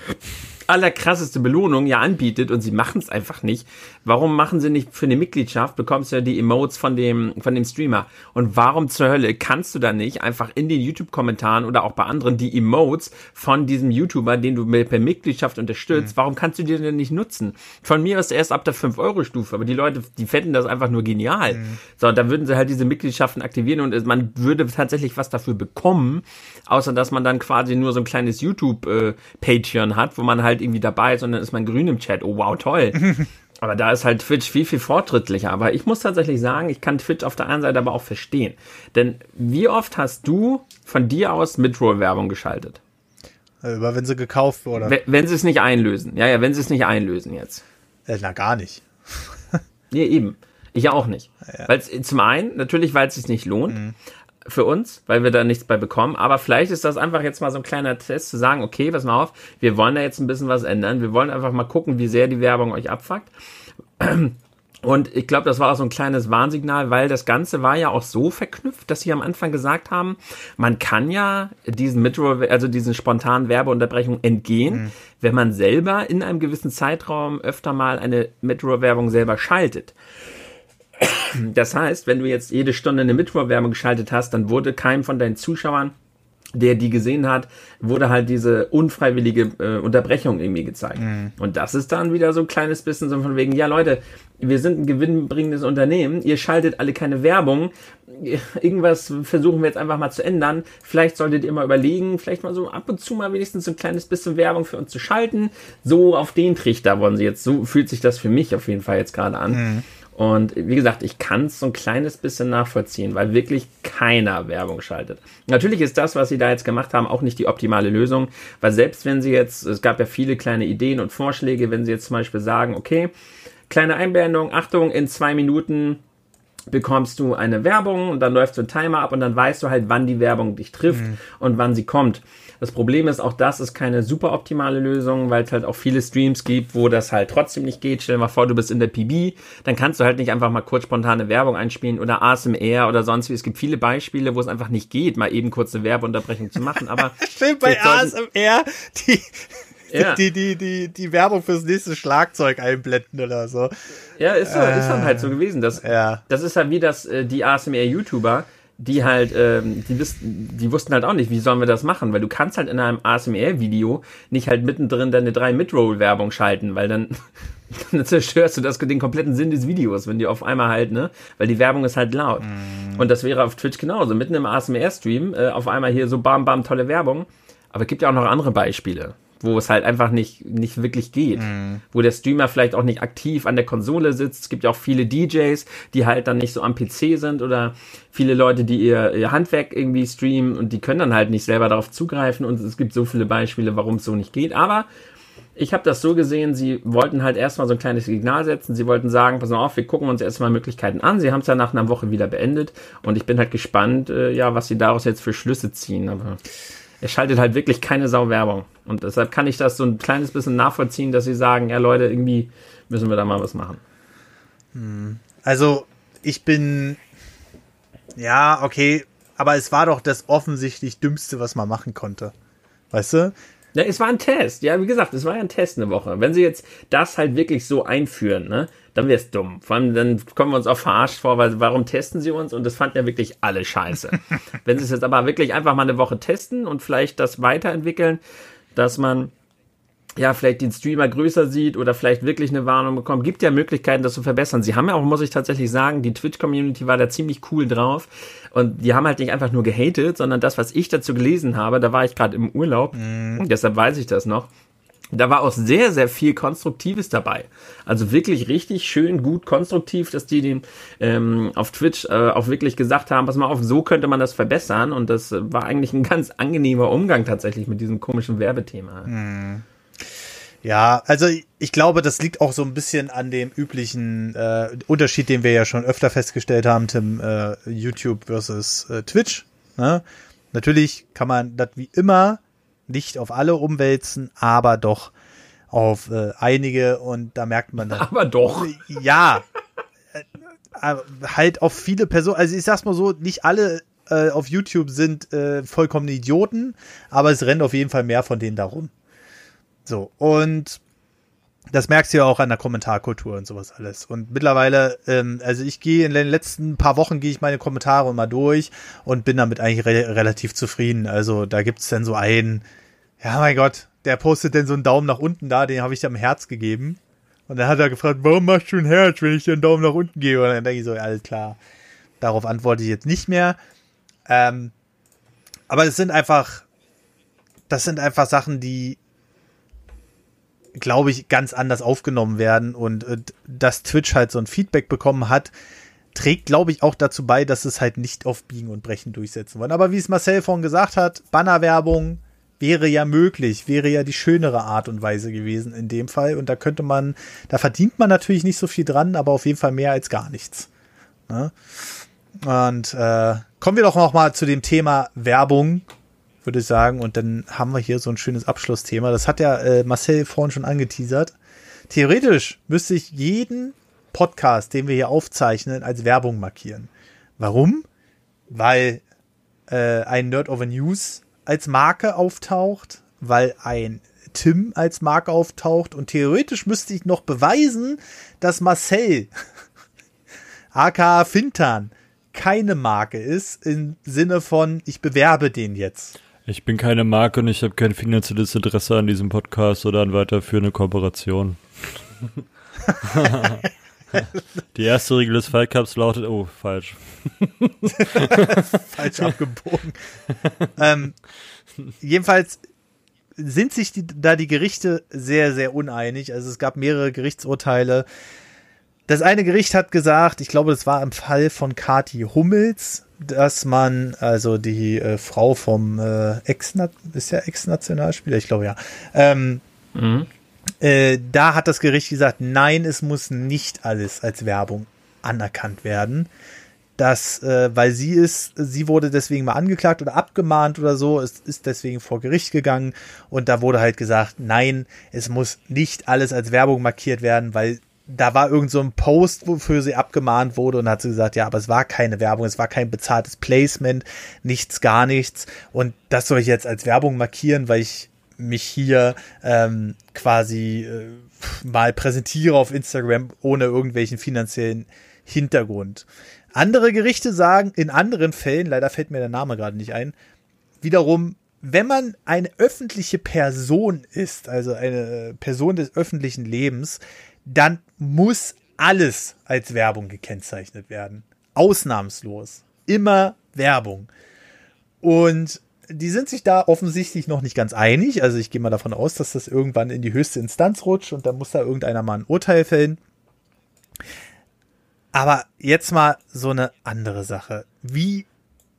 allerkrasseste Belohnung ja anbietet und sie machen es einfach nicht. Warum machen sie nicht für eine Mitgliedschaft, bekommst du ja die Emotes von dem, von dem Streamer. Und warum zur Hölle kannst du dann nicht einfach in den YouTube-Kommentaren oder auch bei anderen die Emotes von diesem YouTuber, den du per Mitgliedschaft unterstützt, mhm. warum kannst du die denn nicht nutzen? Von mir ist erst ab der 5-Euro-Stufe, aber die Leute, die fänden das einfach nur genial. Mhm. So, da würden sie halt diese Mitgliedschaften aktivieren und man würde tatsächlich was dafür bekommen, außer dass man dann quasi nur so ein kleines YouTube-Patreon äh, hat, wo man halt halt irgendwie dabei, sondern ist man grün im Chat. Oh wow, toll. aber da ist halt Twitch viel, viel fortschrittlicher. Aber ich muss tatsächlich sagen, ich kann Twitch auf der einen Seite aber auch verstehen. Denn wie oft hast du von dir aus Midroll-Werbung geschaltet? Über wenn sie gekauft wurde. Wenn, wenn sie es nicht einlösen. Ja, ja, wenn sie es nicht einlösen jetzt. Äh, na, gar nicht. nee, eben. Ich auch nicht. Ja. Weil zum einen, natürlich, weil es sich nicht lohnt. Mhm für uns, weil wir da nichts bei bekommen. Aber vielleicht ist das einfach jetzt mal so ein kleiner Test zu sagen, okay, pass mal auf, wir wollen da jetzt ein bisschen was ändern. Wir wollen einfach mal gucken, wie sehr die Werbung euch abfuckt. Und ich glaube, das war auch so ein kleines Warnsignal, weil das Ganze war ja auch so verknüpft, dass sie am Anfang gesagt haben, man kann ja diesen Metro, also diesen spontanen Werbeunterbrechung entgehen, mhm. wenn man selber in einem gewissen Zeitraum öfter mal eine Metro-Werbung selber schaltet. Das heißt, wenn du jetzt jede Stunde eine Mittwochwerbung geschaltet hast, dann wurde keinem von deinen Zuschauern der die gesehen hat, wurde halt diese unfreiwillige äh, Unterbrechung irgendwie gezeigt. Mhm. Und das ist dann wieder so ein kleines bisschen so von wegen, ja Leute, wir sind ein gewinnbringendes Unternehmen, ihr schaltet alle keine Werbung, irgendwas versuchen wir jetzt einfach mal zu ändern. Vielleicht solltet ihr mal überlegen, vielleicht mal so ab und zu mal wenigstens so ein kleines bisschen Werbung für uns zu schalten. So auf den Trichter wollen sie jetzt, so fühlt sich das für mich auf jeden Fall jetzt gerade an. Mhm. Und wie gesagt, ich kann es so ein kleines bisschen nachvollziehen, weil wirklich keiner Werbung schaltet. Natürlich ist das, was sie da jetzt gemacht haben, auch nicht die optimale Lösung, weil selbst wenn sie jetzt, es gab ja viele kleine Ideen und Vorschläge, wenn sie jetzt zum Beispiel sagen, okay, kleine Einblendung, Achtung, in zwei Minuten bekommst du eine Werbung und dann läuft so ein Timer ab und dann weißt du halt, wann die Werbung dich trifft mhm. und wann sie kommt. Das Problem ist, auch das ist keine super optimale Lösung, weil es halt auch viele Streams gibt, wo das halt trotzdem nicht geht. Stell dir mal vor, du bist in der PB, dann kannst du halt nicht einfach mal kurz spontane Werbung einspielen oder ASMR oder sonst wie. Es gibt viele Beispiele, wo es einfach nicht geht, mal eben kurz eine Werbeunterbrechung zu machen. Aber stimmt bei ASMR die ja. die, die, die, die Werbung fürs nächste Schlagzeug einblenden oder so. Ja, ist so, äh, ist dann halt so gewesen. Das, ja. das ist halt wie das, äh, die ASMR-YouTuber, die halt, ähm, die, wissen, die wussten halt auch nicht, wie sollen wir das machen, weil du kannst halt in einem ASMR-Video nicht halt mittendrin deine drei Midroll-Werbung schalten, weil dann, dann zerstörst du das, den kompletten Sinn des Videos, wenn die auf einmal halt, ne, weil die Werbung ist halt laut. Mm. Und das wäre auf Twitch genauso, mitten im ASMR-Stream, äh, auf einmal hier so bam, bam, tolle Werbung. Aber es gibt ja auch noch andere Beispiele wo es halt einfach nicht, nicht wirklich geht. Mhm. Wo der Streamer vielleicht auch nicht aktiv an der Konsole sitzt. Es gibt ja auch viele DJs, die halt dann nicht so am PC sind oder viele Leute, die ihr, ihr Handwerk irgendwie streamen und die können dann halt nicht selber darauf zugreifen und es gibt so viele Beispiele, warum es so nicht geht. Aber ich habe das so gesehen, sie wollten halt erstmal so ein kleines Signal setzen. Sie wollten sagen, pass mal auf, wir gucken uns erstmal Möglichkeiten an. Sie haben es ja nach einer Woche wieder beendet und ich bin halt gespannt, äh, ja, was sie daraus jetzt für Schlüsse ziehen. Aber er schaltet halt wirklich keine Sau Werbung. Und deshalb kann ich das so ein kleines bisschen nachvollziehen, dass sie sagen, ja Leute, irgendwie müssen wir da mal was machen. Hm. Also, ich bin, ja, okay, aber es war doch das offensichtlich Dümmste, was man machen konnte. Weißt du? Ja, es war ein Test. Ja, wie gesagt, es war ja ein Test eine Woche. Wenn sie jetzt das halt wirklich so einführen, ne, dann wäre es dumm. Vor allem, dann kommen wir uns auch verarscht vor, weil warum testen sie uns? Und das fanden ja wirklich alle scheiße. Wenn sie es jetzt aber wirklich einfach mal eine Woche testen und vielleicht das weiterentwickeln, dass man ja, vielleicht den Streamer größer sieht oder vielleicht wirklich eine Warnung bekommt. Gibt ja Möglichkeiten, das zu verbessern. Sie haben ja auch, muss ich tatsächlich sagen, die Twitch-Community war da ziemlich cool drauf. Und die haben halt nicht einfach nur gehatet, sondern das, was ich dazu gelesen habe, da war ich gerade im Urlaub, mhm. deshalb weiß ich das noch. Da war auch sehr, sehr viel Konstruktives dabei. Also wirklich richtig schön, gut, konstruktiv, dass die den ähm, auf Twitch äh, auch wirklich gesagt haben, pass mal auf, so könnte man das verbessern. Und das war eigentlich ein ganz angenehmer Umgang tatsächlich mit diesem komischen Werbethema. Mhm. Ja, also ich glaube, das liegt auch so ein bisschen an dem üblichen äh, Unterschied, den wir ja schon öfter festgestellt haben, Tim, äh, YouTube versus äh, Twitch. Ne? Natürlich kann man das wie immer nicht auf alle umwälzen, aber doch auf äh, einige und da merkt man dann. Aber doch. Ja. Äh, halt auf viele Personen, also ich sag's mal so, nicht alle äh, auf YouTube sind äh, vollkommen Idioten, aber es rennt auf jeden Fall mehr von denen darum. So, und das merkst du ja auch an der Kommentarkultur und sowas alles. Und mittlerweile, ähm, also ich gehe in den letzten paar Wochen gehe ich meine Kommentare mal durch und bin damit eigentlich re relativ zufrieden. Also da gibt's dann so einen, ja mein Gott, der postet dann so einen Daumen nach unten da, den habe ich am Herz gegeben. Und dann hat er gefragt, warum machst du ein Herz, wenn ich dir einen Daumen nach unten gebe? Und dann denke ich so, ja, alles klar. Darauf antworte ich jetzt nicht mehr. Ähm, aber es sind einfach, das sind einfach Sachen, die glaube ich, ganz anders aufgenommen werden und äh, dass Twitch halt so ein Feedback bekommen hat, trägt, glaube ich, auch dazu bei, dass es halt nicht auf Biegen und Brechen durchsetzen wollen. Aber wie es Marcel vorhin gesagt hat, Bannerwerbung wäre ja möglich, wäre ja die schönere Art und Weise gewesen in dem Fall. Und da könnte man, da verdient man natürlich nicht so viel dran, aber auf jeden Fall mehr als gar nichts. Ne? Und äh, kommen wir doch noch mal zu dem Thema Werbung würde ich sagen. Und dann haben wir hier so ein schönes Abschlussthema. Das hat ja äh, Marcel vorhin schon angeteasert. Theoretisch müsste ich jeden Podcast, den wir hier aufzeichnen, als Werbung markieren. Warum? Weil äh, ein Nerd of a News als Marke auftaucht, weil ein Tim als Marke auftaucht und theoretisch müsste ich noch beweisen, dass Marcel, aka Fintan, keine Marke ist im Sinne von, ich bewerbe den jetzt. Ich bin keine Marke und ich habe kein finanzielles Interesse an diesem Podcast oder an weiterführende Kooperation. Die erste Regel des Fight Cups lautet, oh, falsch. falsch abgebogen. ähm, jedenfalls sind sich die, da die Gerichte sehr, sehr uneinig. Also es gab mehrere Gerichtsurteile. Das eine Gericht hat gesagt, ich glaube, das war im Fall von Kati Hummels, dass man, also die äh, Frau vom äh, Ex, ist ja Ex-Nationalspieler, ich glaube ja, ähm, mhm. äh, da hat das Gericht gesagt, nein, es muss nicht alles als Werbung anerkannt werden. Das, äh, weil sie ist, sie wurde deswegen mal angeklagt oder abgemahnt oder so, es ist deswegen vor Gericht gegangen und da wurde halt gesagt, nein, es muss nicht alles als Werbung markiert werden, weil da war irgend so ein Post, wofür sie abgemahnt wurde und hat sie gesagt, ja, aber es war keine Werbung, es war kein bezahltes Placement, nichts, gar nichts. Und das soll ich jetzt als Werbung markieren, weil ich mich hier ähm, quasi äh, mal präsentiere auf Instagram ohne irgendwelchen finanziellen Hintergrund. Andere Gerichte sagen in anderen Fällen, leider fällt mir der Name gerade nicht ein, wiederum, wenn man eine öffentliche Person ist, also eine Person des öffentlichen Lebens, dann muss alles als Werbung gekennzeichnet werden. Ausnahmslos. Immer Werbung. Und die sind sich da offensichtlich noch nicht ganz einig. Also ich gehe mal davon aus, dass das irgendwann in die höchste Instanz rutscht und da muss da irgendeiner mal ein Urteil fällen. Aber jetzt mal so eine andere Sache. Wie,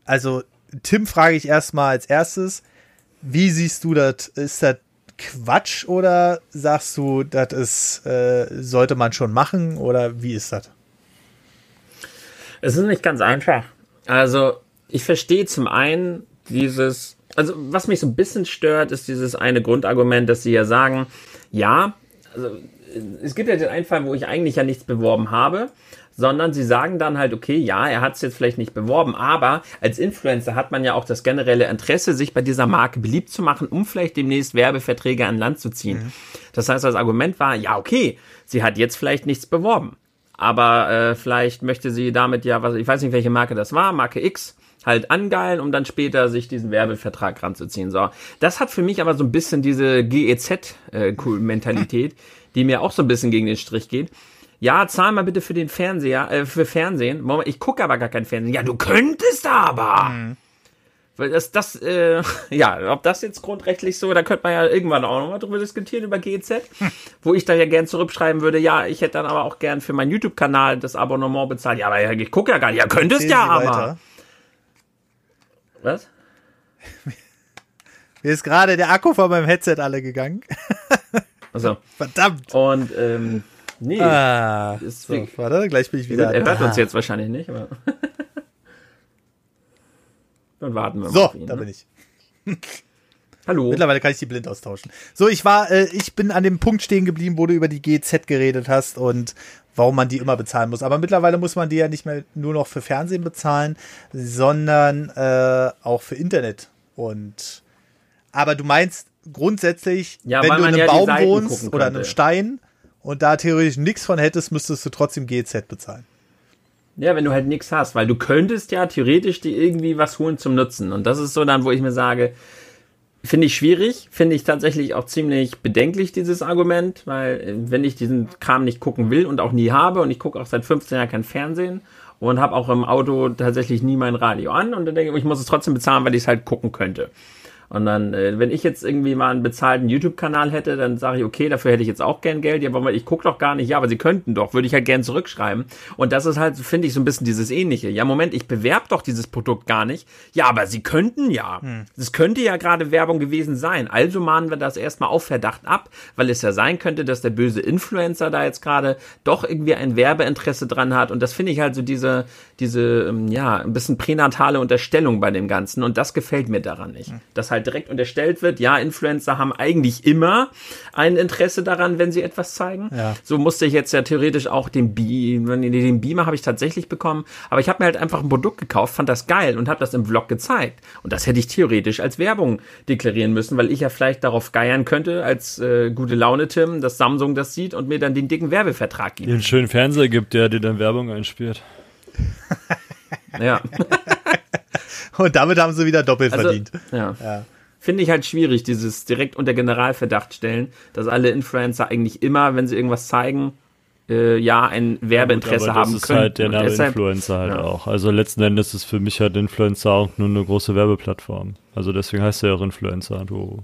also Tim frage ich erstmal als erstes, wie siehst du das? Ist das Quatsch oder sagst du, das äh, sollte man schon machen oder wie ist das? Es ist nicht ganz einfach. Also, ich verstehe zum einen dieses, also was mich so ein bisschen stört, ist dieses eine Grundargument, dass sie ja sagen, ja, also es gibt ja den einen Fall, wo ich eigentlich ja nichts beworben habe sondern sie sagen dann halt, okay, ja, er hat es jetzt vielleicht nicht beworben, aber als Influencer hat man ja auch das generelle Interesse, sich bei dieser Marke beliebt zu machen, um vielleicht demnächst Werbeverträge an Land zu ziehen. Mhm. Das heißt, das Argument war, ja, okay, sie hat jetzt vielleicht nichts beworben. aber äh, vielleicht möchte sie damit ja, was ich weiß nicht, welche Marke das war, Marke X, halt angeilen, um dann später sich diesen Werbevertrag ranzuziehen. So, das hat für mich aber so ein bisschen diese GEZ-Mentalität, äh, die mir auch so ein bisschen gegen den Strich geht. Ja, zahl mal bitte für den Fernseher, äh, für Fernsehen. Moment, ich gucke aber gar kein Fernsehen. Ja, du könntest aber. Mhm. Weil das, das, äh, ja, ob das jetzt grundrechtlich so, da könnte man ja irgendwann auch nochmal drüber diskutieren, über GZ, hm. wo ich dann ja gern zurückschreiben würde, ja, ich hätte dann aber auch gern für meinen YouTube-Kanal das Abonnement bezahlt. Ja, aber ich gucke ja gar nicht. Ja, könntest Sehen ja aber. Weiter. Was? Mir ist gerade der Akku von meinem Headset alle gegangen. Also. Verdammt. Und, ähm, nee. Ah, so, warte, gleich bin ich wieder. Er hört uns jetzt wahrscheinlich nicht, aber. Dann warten wir so, mal. So, da ne? bin ich. Hallo. Mittlerweile kann ich die blind austauschen. So, ich war, äh, ich bin an dem Punkt stehen geblieben, wo du über die GZ geredet hast und warum man die immer bezahlen muss. Aber mittlerweile muss man die ja nicht mehr nur noch für Fernsehen bezahlen, sondern äh, auch für Internet. Und aber du meinst grundsätzlich, ja, wenn du in einem ja Baum wohnst oder in einem Stein und da theoretisch nichts von hättest, müsstest du trotzdem GZ bezahlen. Ja, wenn du halt nichts hast, weil du könntest ja theoretisch dir irgendwie was holen zum Nutzen. Und das ist so dann, wo ich mir sage, finde ich schwierig, finde ich tatsächlich auch ziemlich bedenklich, dieses Argument, weil äh, wenn ich diesen Kram nicht gucken will und auch nie habe und ich gucke auch seit 15 Jahren kein Fernsehen und habe auch im Auto tatsächlich nie mein Radio an und dann denke ich, ich muss es trotzdem bezahlen, weil ich es halt gucken könnte. Und dann, äh, wenn ich jetzt irgendwie mal einen bezahlten YouTube-Kanal hätte, dann sage ich, okay, dafür hätte ich jetzt auch gern Geld. Ja, aber ich gucke doch gar nicht. Ja, aber sie könnten doch. Würde ich halt gern zurückschreiben. Und das ist halt, finde ich, so ein bisschen dieses Ähnliche. Ja, Moment, ich bewerbe doch dieses Produkt gar nicht. Ja, aber sie könnten ja. Hm. Das könnte ja gerade Werbung gewesen sein. Also mahnen wir das erstmal auf Verdacht ab, weil es ja sein könnte, dass der böse Influencer da jetzt gerade doch irgendwie ein Werbeinteresse dran hat. Und das finde ich halt so diese, diese, ähm, ja, ein bisschen pränatale Unterstellung bei dem Ganzen. Und das gefällt mir daran nicht. Hm. Das halt direkt unterstellt wird, ja, Influencer haben eigentlich immer ein Interesse daran, wenn sie etwas zeigen. Ja. So musste ich jetzt ja theoretisch auch den Beamer, den Beamer habe ich tatsächlich bekommen, aber ich habe mir halt einfach ein Produkt gekauft, fand das geil und habe das im Vlog gezeigt. Und das hätte ich theoretisch als Werbung deklarieren müssen, weil ich ja vielleicht darauf geiern könnte, als äh, gute Laune Tim, dass Samsung das sieht und mir dann den dicken Werbevertrag gibt. Den schönen Fernseher gibt, der dir dann Werbung einspielt. ja. Und damit haben sie wieder doppelt also, verdient. Ja. ja. Finde ich halt schwierig, dieses direkt unter Generalverdacht stellen, dass alle Influencer eigentlich immer, wenn sie irgendwas zeigen, äh, ja, ein Werbeinteresse ja, gut, haben können. Das ist halt der Name deshalb, Influencer halt ja. auch. Also letzten Endes ist für mich halt Influencer auch nur eine große Werbeplattform. Also deswegen heißt er ja auch Influencer. Du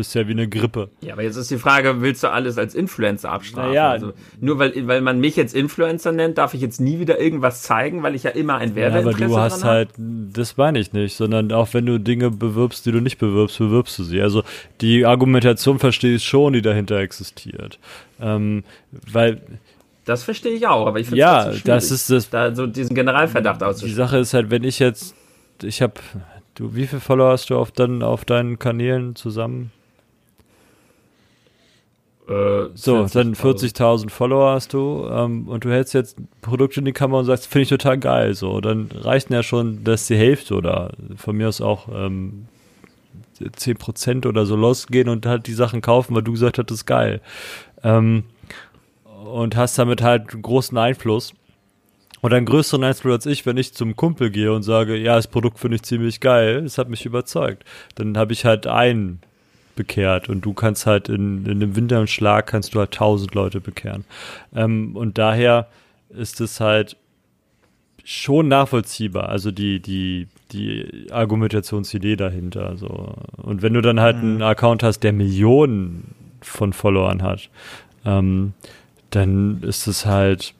bist ja wie eine Grippe. Ja, aber jetzt ist die Frage, willst du alles als Influencer abstrafen? Naja, also nur weil, weil man mich jetzt Influencer nennt, darf ich jetzt nie wieder irgendwas zeigen, weil ich ja immer ein Werbeinteresse ja, aber du hast halt, das meine ich nicht, sondern auch wenn du Dinge bewirbst, die du nicht bewirbst, bewirbst du sie. Also die Argumentation verstehe ich schon, die dahinter existiert. Ähm, weil das verstehe ich auch, aber ich finde ja, das, das ist das, da so diesen Generalverdacht auszusprechen. Die Sache ist halt, wenn ich jetzt, ich habe, du, wie viele Follower hast du auf, dann, auf deinen Kanälen zusammen? Äh, so, dann 40.000 Follower hast du ähm, und du hältst jetzt Produkte in die Kamera und sagst, finde ich total geil. So, dann reicht ja schon, dass die Hälfte oder von mir aus auch ähm, 10% oder so losgehen und halt die Sachen kaufen, weil du gesagt hast, das ist geil. Ähm, und hast damit halt großen Einfluss. Und einen größeren Einfluss als ich, wenn ich zum Kumpel gehe und sage, ja, das Produkt finde ich ziemlich geil, es hat mich überzeugt. Dann habe ich halt einen bekehrt und du kannst halt in, in dem Winter und Schlag kannst du halt tausend Leute bekehren. Ähm, und daher ist es halt schon nachvollziehbar, also die, die, die Argumentationsidee dahinter. Also. Und wenn du dann halt mhm. einen Account hast, der Millionen von Followern hat, ähm, dann ist es halt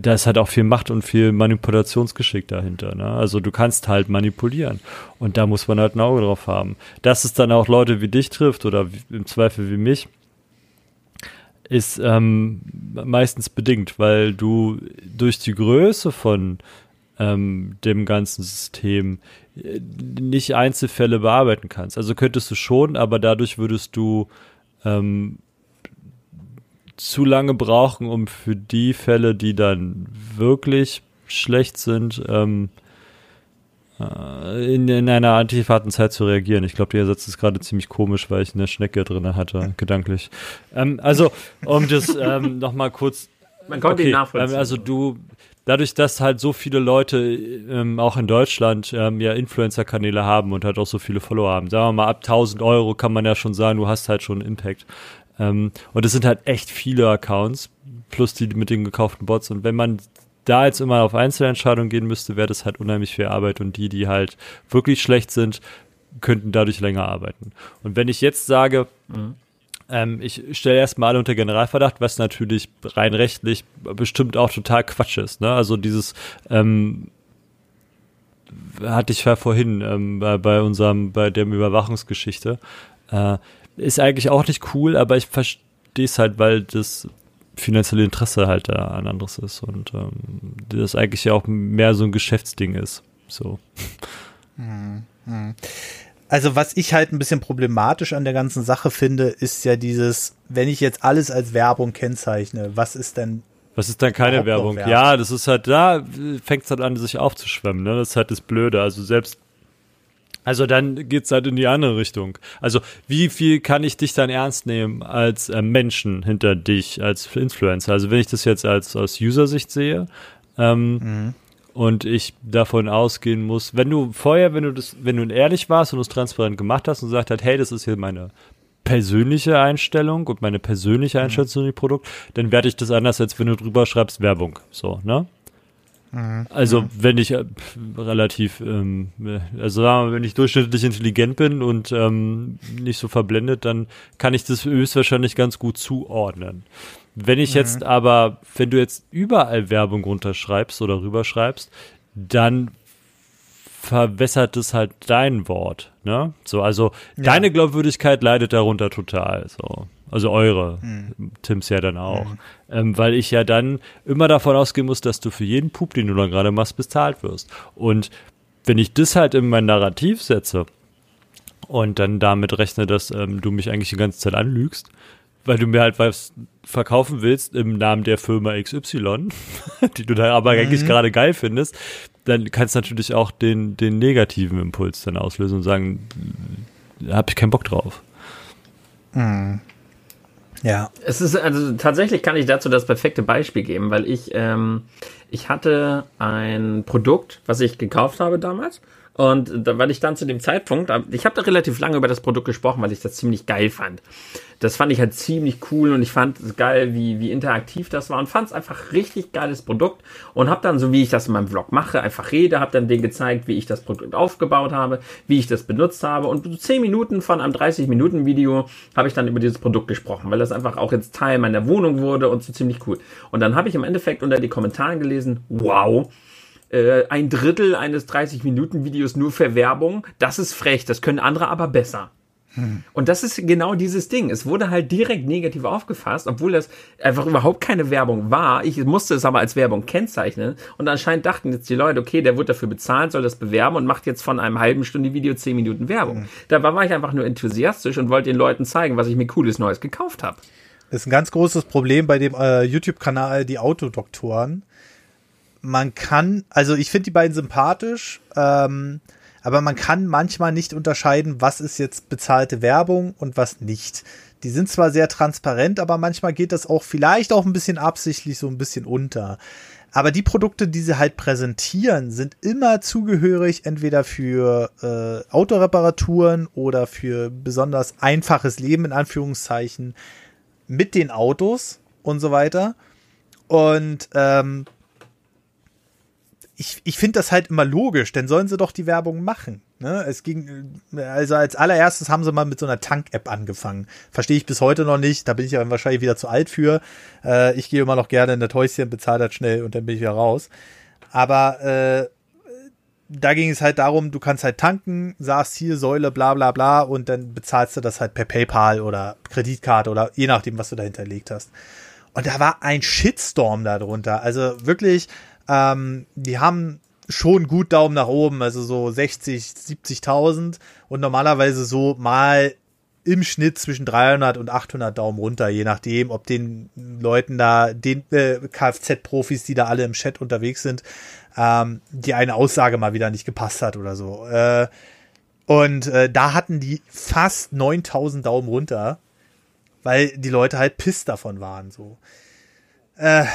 da ist halt auch viel Macht und viel Manipulationsgeschick dahinter. Ne? Also du kannst halt manipulieren und da muss man halt ein Auge drauf haben. Dass es dann auch Leute wie dich trifft oder wie, im Zweifel wie mich, ist ähm, meistens bedingt, weil du durch die Größe von ähm, dem ganzen System äh, nicht Einzelfälle bearbeiten kannst. Also könntest du schon, aber dadurch würdest du ähm, zu lange brauchen, um für die Fälle, die dann wirklich schlecht sind, ähm, äh, in, in einer antifaten Zeit zu reagieren. Ich glaube, der Satz ist gerade ziemlich komisch, weil ich eine Schnecke drin hatte, gedanklich. Ähm, also, um das ähm, nochmal kurz Man konnte okay, ihn nachvollziehen. Also du, dadurch, dass halt so viele Leute ähm, auch in Deutschland ähm, ja Influencer-Kanäle haben und halt auch so viele Follower haben, sagen wir mal ab 1000 Euro kann man ja schon sagen, du hast halt schon einen Impact. Ähm, und es sind halt echt viele Accounts, plus die mit den gekauften Bots. Und wenn man da jetzt immer auf Einzelentscheidungen gehen müsste, wäre das halt unheimlich viel Arbeit und die, die halt wirklich schlecht sind, könnten dadurch länger arbeiten. Und wenn ich jetzt sage, mhm. ähm, ich stelle erstmal alle unter Generalverdacht, was natürlich rein rechtlich bestimmt auch total Quatsch ist. Ne? Also dieses ähm, hatte ich ja vorhin ähm, bei, bei unserem, bei der Überwachungsgeschichte. Äh, ist eigentlich auch nicht cool, aber ich verstehe es halt, weil das finanzielle Interesse halt da ein anderes ist und ähm, das eigentlich ja auch mehr so ein Geschäftsding ist. So. Also was ich halt ein bisschen problematisch an der ganzen Sache finde, ist ja dieses, wenn ich jetzt alles als Werbung kennzeichne, was ist denn was ist dann keine Werbung? Werbung? Ja, das ist halt, da fängt es halt an, sich aufzuschwemmen, ne? Das ist halt das Blöde. Also selbst also dann geht's halt in die andere Richtung. Also wie viel kann ich dich dann ernst nehmen als äh, Menschen hinter dich, als Influencer? Also wenn ich das jetzt als aus User-Sicht sehe ähm, mhm. und ich davon ausgehen muss, wenn du vorher, wenn du das, wenn du ehrlich warst und es transparent gemacht hast und gesagt hast, hey, das ist hier meine persönliche Einstellung und meine persönliche mhm. Einstellung mhm. zu dem Produkt, dann werde ich das anders, als wenn du drüber schreibst Werbung. So, ne? Mhm. Also mhm. wenn ich äh, relativ, ähm, also sagen wir, wenn ich durchschnittlich intelligent bin und ähm, nicht so verblendet, dann kann ich das höchstwahrscheinlich ganz gut zuordnen. Wenn ich mhm. jetzt aber, wenn du jetzt überall Werbung runterschreibst oder rüberschreibst, dann verwässert es halt dein Wort, ne? So, also ja. deine Glaubwürdigkeit leidet darunter total, so. Also eure, mhm. Tims ja dann auch. Mhm. Ähm, weil ich ja dann immer davon ausgehen muss, dass du für jeden Pup, den du dann gerade machst, bezahlt wirst. Und wenn ich das halt in mein Narrativ setze und dann damit rechne, dass ähm, du mich eigentlich die ganze Zeit anlügst, weil du mir halt was verkaufen willst im Namen der Firma XY, die du da aber mhm. eigentlich gerade geil findest, dann kannst du natürlich auch den, den negativen Impuls dann auslösen und sagen, da habe ich keinen Bock drauf. Mhm. Ja. Es ist, also tatsächlich kann ich dazu das perfekte Beispiel geben, weil ich, ähm, ich hatte ein Produkt, was ich gekauft habe damals und da, weil ich dann zu dem Zeitpunkt, ich habe da relativ lange über das Produkt gesprochen, weil ich das ziemlich geil fand. Das fand ich halt ziemlich cool und ich fand es geil, wie, wie interaktiv das war und fand es einfach richtig geiles Produkt und habe dann, so wie ich das in meinem Vlog mache, einfach rede, habe dann denen gezeigt, wie ich das Produkt aufgebaut habe, wie ich das benutzt habe und so 10 Minuten von einem 30-Minuten-Video habe ich dann über dieses Produkt gesprochen, weil das einfach auch jetzt Teil meiner Wohnung wurde und so ziemlich cool. Und dann habe ich im Endeffekt unter die Kommentare gelesen, wow, äh, ein Drittel eines 30-Minuten-Videos nur für Werbung. Das ist frech, das können andere aber besser. Hm. Und das ist genau dieses Ding. Es wurde halt direkt negativ aufgefasst, obwohl das einfach überhaupt keine Werbung war. Ich musste es aber als Werbung kennzeichnen. Und anscheinend dachten jetzt die Leute, okay, der wird dafür bezahlt, soll das bewerben und macht jetzt von einem halben Stunde Video zehn Minuten Werbung. Mhm. Dabei war ich einfach nur enthusiastisch und wollte den Leuten zeigen, was ich mir cooles Neues gekauft habe. Das ist ein ganz großes Problem bei dem äh, YouTube-Kanal Die Autodoktoren man kann, also ich finde die beiden sympathisch, ähm, aber man kann manchmal nicht unterscheiden, was ist jetzt bezahlte Werbung und was nicht. Die sind zwar sehr transparent, aber manchmal geht das auch vielleicht auch ein bisschen absichtlich so ein bisschen unter. Aber die Produkte, die sie halt präsentieren, sind immer zugehörig, entweder für äh, Autoreparaturen oder für besonders einfaches Leben in Anführungszeichen mit den Autos und so weiter. Und ähm, ich, ich finde das halt immer logisch, denn sollen sie doch die Werbung machen. Ne? Es ging, also als allererstes haben sie mal mit so einer Tank-App angefangen. Verstehe ich bis heute noch nicht, da bin ich ja wahrscheinlich wieder zu alt für. Äh, ich gehe immer noch gerne in das Häuschen, bezahle das schnell und dann bin ich wieder raus. Aber äh, da ging es halt darum, du kannst halt tanken, sagst hier Säule, bla bla bla und dann bezahlst du das halt per PayPal oder Kreditkarte oder je nachdem, was du da hinterlegt hast. Und da war ein Shitstorm darunter. Also wirklich, ähm, die haben schon gut Daumen nach oben, also so 60, 70.000 und normalerweise so mal im Schnitt zwischen 300 und 800 Daumen runter, je nachdem, ob den Leuten da, den äh, Kfz-Profis, die da alle im Chat unterwegs sind, ähm, die eine Aussage mal wieder nicht gepasst hat oder so. Äh, und äh, da hatten die fast 9000 Daumen runter, weil die Leute halt piss davon waren, so. Äh,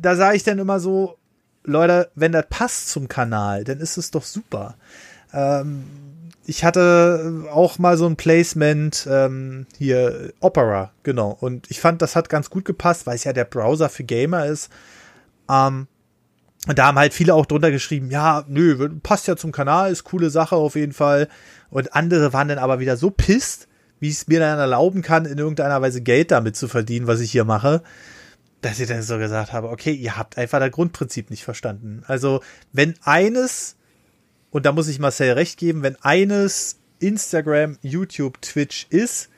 da sage ich dann immer so, Leute, wenn das passt zum Kanal, dann ist es doch super. Ähm, ich hatte auch mal so ein Placement ähm, hier Opera, genau. Und ich fand, das hat ganz gut gepasst, weil es ja der Browser für Gamer ist. Ähm, und da haben halt viele auch drunter geschrieben, ja, nö, passt ja zum Kanal, ist coole Sache auf jeden Fall. Und andere waren dann aber wieder so pisst, wie ich es mir dann erlauben kann, in irgendeiner Weise Geld damit zu verdienen, was ich hier mache, dass ich dann so gesagt habe, okay, ihr habt einfach das Grundprinzip nicht verstanden. Also, wenn eines, und da muss ich Marcel recht geben, wenn eines Instagram, YouTube, Twitch ist,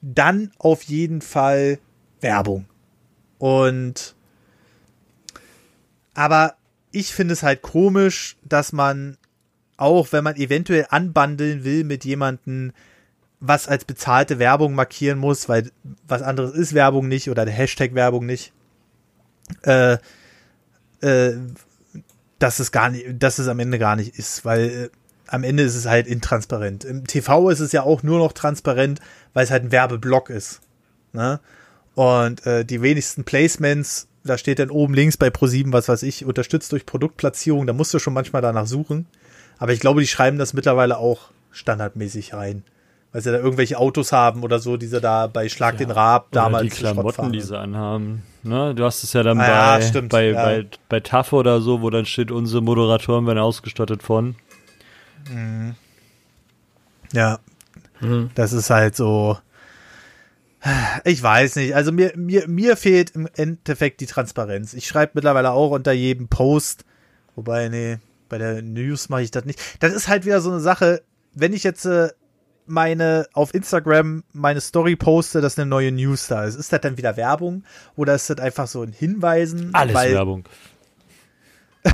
dann auf jeden Fall Werbung. Und aber ich finde es halt komisch, dass man auch, wenn man eventuell anbandeln will mit jemanden, was als bezahlte Werbung markieren muss, weil was anderes ist Werbung nicht oder der Hashtag Werbung nicht, äh, äh, dass es gar nicht, dass es am Ende gar nicht ist, weil äh, am Ende ist es halt intransparent. Im TV ist es ja auch nur noch transparent, weil es halt ein Werbeblock ist. Ne? Und äh, die wenigsten Placements da steht dann oben links bei Pro7, was weiß ich, unterstützt durch Produktplatzierung, da musst du schon manchmal danach suchen. Aber ich glaube, die schreiben das mittlerweile auch standardmäßig rein. Weil sie da irgendwelche Autos haben oder so, die sie da bei Schlag ja, den Raab damals. die Klamotten, die sie anhaben. Ne? Du hast es ja dann ah, bei, ja, bei, ja. bei, bei TAF oder so, wo dann steht, unsere Moderatoren werden ausgestattet von. Mhm. Ja. Mhm. Das ist halt so. Ich weiß nicht. Also mir, mir, mir fehlt im Endeffekt die Transparenz. Ich schreibe mittlerweile auch unter jedem Post, wobei, nee, bei der News mache ich das nicht. Das ist halt wieder so eine Sache, wenn ich jetzt äh, meine auf Instagram meine Story poste, dass eine neue News da ist, ist das dann wieder Werbung oder ist das einfach so ein Hinweisen? Alles weil, Werbung.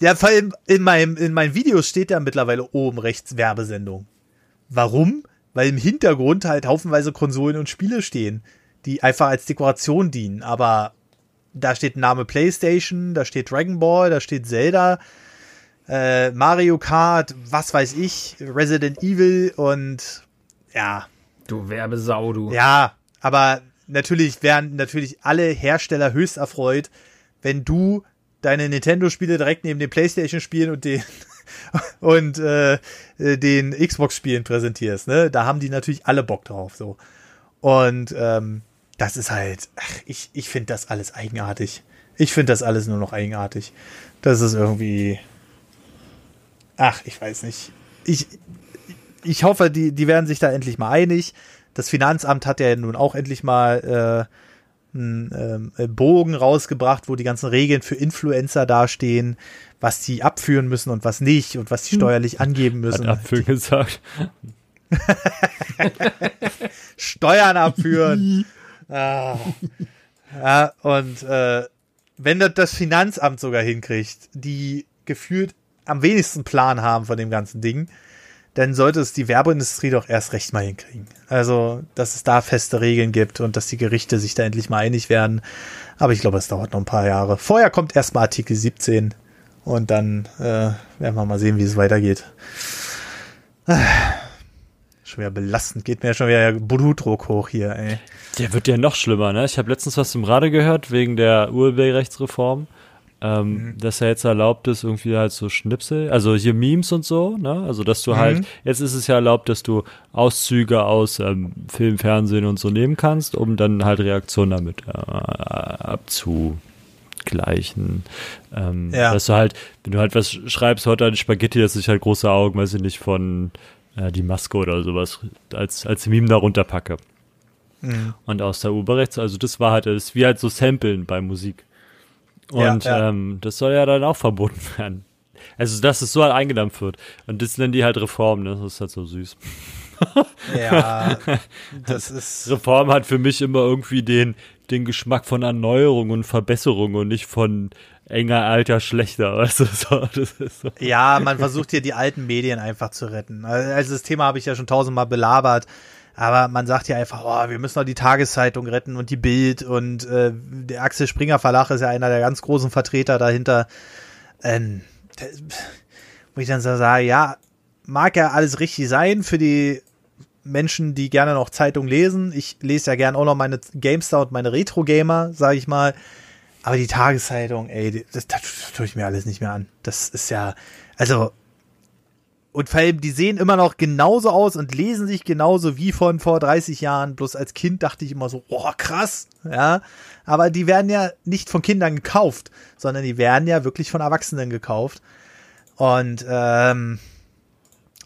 ja, vor allem in meinem in meinen Videos steht ja mittlerweile oben rechts Werbesendung. Warum? weil im Hintergrund halt haufenweise Konsolen und Spiele stehen, die einfach als Dekoration dienen. Aber da steht Name PlayStation, da steht Dragon Ball, da steht Zelda, äh, Mario Kart, was weiß ich, Resident Evil und ja. Du Werbesau, du. Ja, aber natürlich wären natürlich alle Hersteller höchst erfreut, wenn du deine Nintendo-Spiele direkt neben den PlayStation-Spielen und den und äh, den Xbox-Spielen präsentierst, ne? Da haben die natürlich alle Bock drauf, so. Und ähm, das ist halt, ach, ich, ich finde das alles eigenartig. Ich finde das alles nur noch eigenartig. Das ist irgendwie, ach, ich weiß nicht. Ich, ich hoffe, die, die werden sich da endlich mal einig. Das Finanzamt hat ja nun auch endlich mal äh, einen ähm, Bogen rausgebracht, wo die ganzen Regeln für Influencer dastehen, was die abführen müssen und was nicht und was die hm. steuerlich angeben müssen. Hat abführen gesagt. Steuern abführen. ah. Ja, und äh, wenn das, das Finanzamt sogar hinkriegt, die gefühlt am wenigsten Plan haben von dem ganzen Ding, dann sollte es die Werbeindustrie doch erst recht mal hinkriegen. Also, dass es da feste Regeln gibt und dass die Gerichte sich da endlich mal einig werden. Aber ich glaube, es dauert noch ein paar Jahre. Vorher kommt erstmal Artikel 17 und dann äh, werden wir mal sehen, wie es weitergeht. Schwer belastend. Geht mir ja schon wieder Blutdruck hoch hier, ey. Der wird ja noch schlimmer, ne? Ich habe letztens was zum Rade gehört wegen der Urheberrechtsreform ähm, mhm. dass er jetzt erlaubt ist, irgendwie halt so Schnipsel, also hier Memes und so, ne? Also dass du halt, mhm. halt, jetzt ist es ja erlaubt, dass du Auszüge aus ähm, Film, Fernsehen und so nehmen kannst, um dann halt Reaktionen damit äh, abzugleichen. Ähm, ja. Dass du halt, wenn du halt was schreibst, heute an Spaghetti, dass ich halt große Augen, weiß ich nicht, von äh, die Maske oder sowas als, als Meme darunter packe. Mhm. Und aus der Urheberrechts, also das war halt, das ist wie halt so Samplen bei Musik. Und ja, ja. Ähm, das soll ja dann auch verboten werden. Also, dass es so halt eingedampft wird. Und das nennen die halt Reform, ne? Das ist halt so süß. ja, das ist. Reform hat für mich immer irgendwie den, den Geschmack von Erneuerung und Verbesserung und nicht von enger, alter, schlechter. Weißt du, so, so. Ja, man versucht hier die alten Medien einfach zu retten. Also, das Thema habe ich ja schon tausendmal belabert. Aber man sagt ja einfach, oh, wir müssen noch die Tageszeitung retten und die Bild und äh, der Axel Springer Verlag ist ja einer der ganz großen Vertreter dahinter. Ähm, wo ich dann so sage, ja, mag ja alles richtig sein für die Menschen, die gerne noch Zeitung lesen. Ich lese ja gerne auch noch meine Gamestar und meine Retro-Gamer, sage ich mal. aber die Tageszeitung, ey, das, das tue ich mir alles nicht mehr an. Das ist ja, also, und vor allem, die sehen immer noch genauso aus und lesen sich genauso wie von vor 30 Jahren. Bloß als Kind dachte ich immer so, oh, krass, ja. Aber die werden ja nicht von Kindern gekauft, sondern die werden ja wirklich von Erwachsenen gekauft. Und, ähm,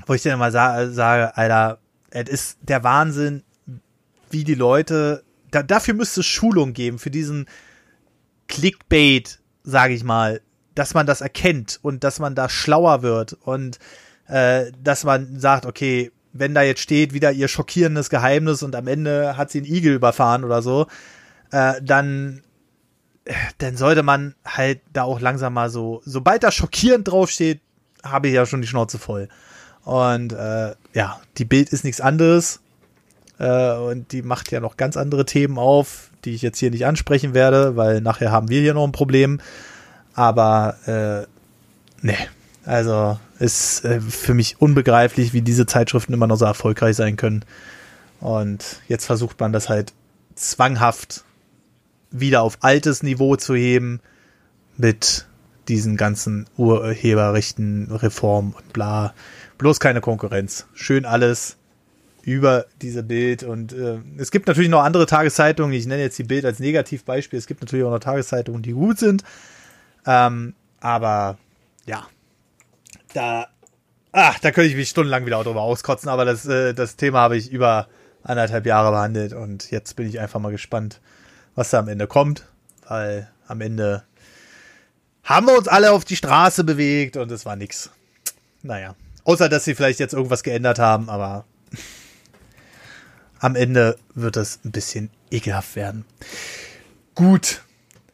wo ich dann immer sa sage, Alter, es ist der Wahnsinn, wie die Leute, da, dafür müsste es Schulung geben, für diesen Clickbait, sage ich mal, dass man das erkennt und dass man da schlauer wird und äh, dass man sagt, okay, wenn da jetzt steht, wieder ihr schockierendes Geheimnis und am Ende hat sie einen Igel überfahren oder so, äh, dann, dann sollte man halt da auch langsam mal so, sobald da schockierend draufsteht, habe ich ja schon die Schnauze voll. Und äh, ja, die Bild ist nichts anderes. Äh, und die macht ja noch ganz andere Themen auf, die ich jetzt hier nicht ansprechen werde, weil nachher haben wir hier noch ein Problem. Aber äh, nee, also ist äh, für mich unbegreiflich, wie diese Zeitschriften immer noch so erfolgreich sein können. Und jetzt versucht man das halt zwanghaft wieder auf altes Niveau zu heben mit diesen ganzen Urheberrechten, Reformen und bla. Bloß keine Konkurrenz. Schön alles über diese Bild. Und äh, es gibt natürlich noch andere Tageszeitungen. Ich nenne jetzt die Bild als Negativbeispiel. Es gibt natürlich auch noch Tageszeitungen, die gut sind. Ähm, aber ja, da, ach, da könnte ich mich stundenlang wieder drüber auskotzen. Aber das, äh, das Thema habe ich über anderthalb Jahre behandelt. Und jetzt bin ich einfach mal gespannt, was da am Ende kommt. Weil am Ende haben wir uns alle auf die Straße bewegt und es war nix. Naja. Außer, dass sie vielleicht jetzt irgendwas geändert haben, aber am Ende wird das ein bisschen ekelhaft werden. Gut.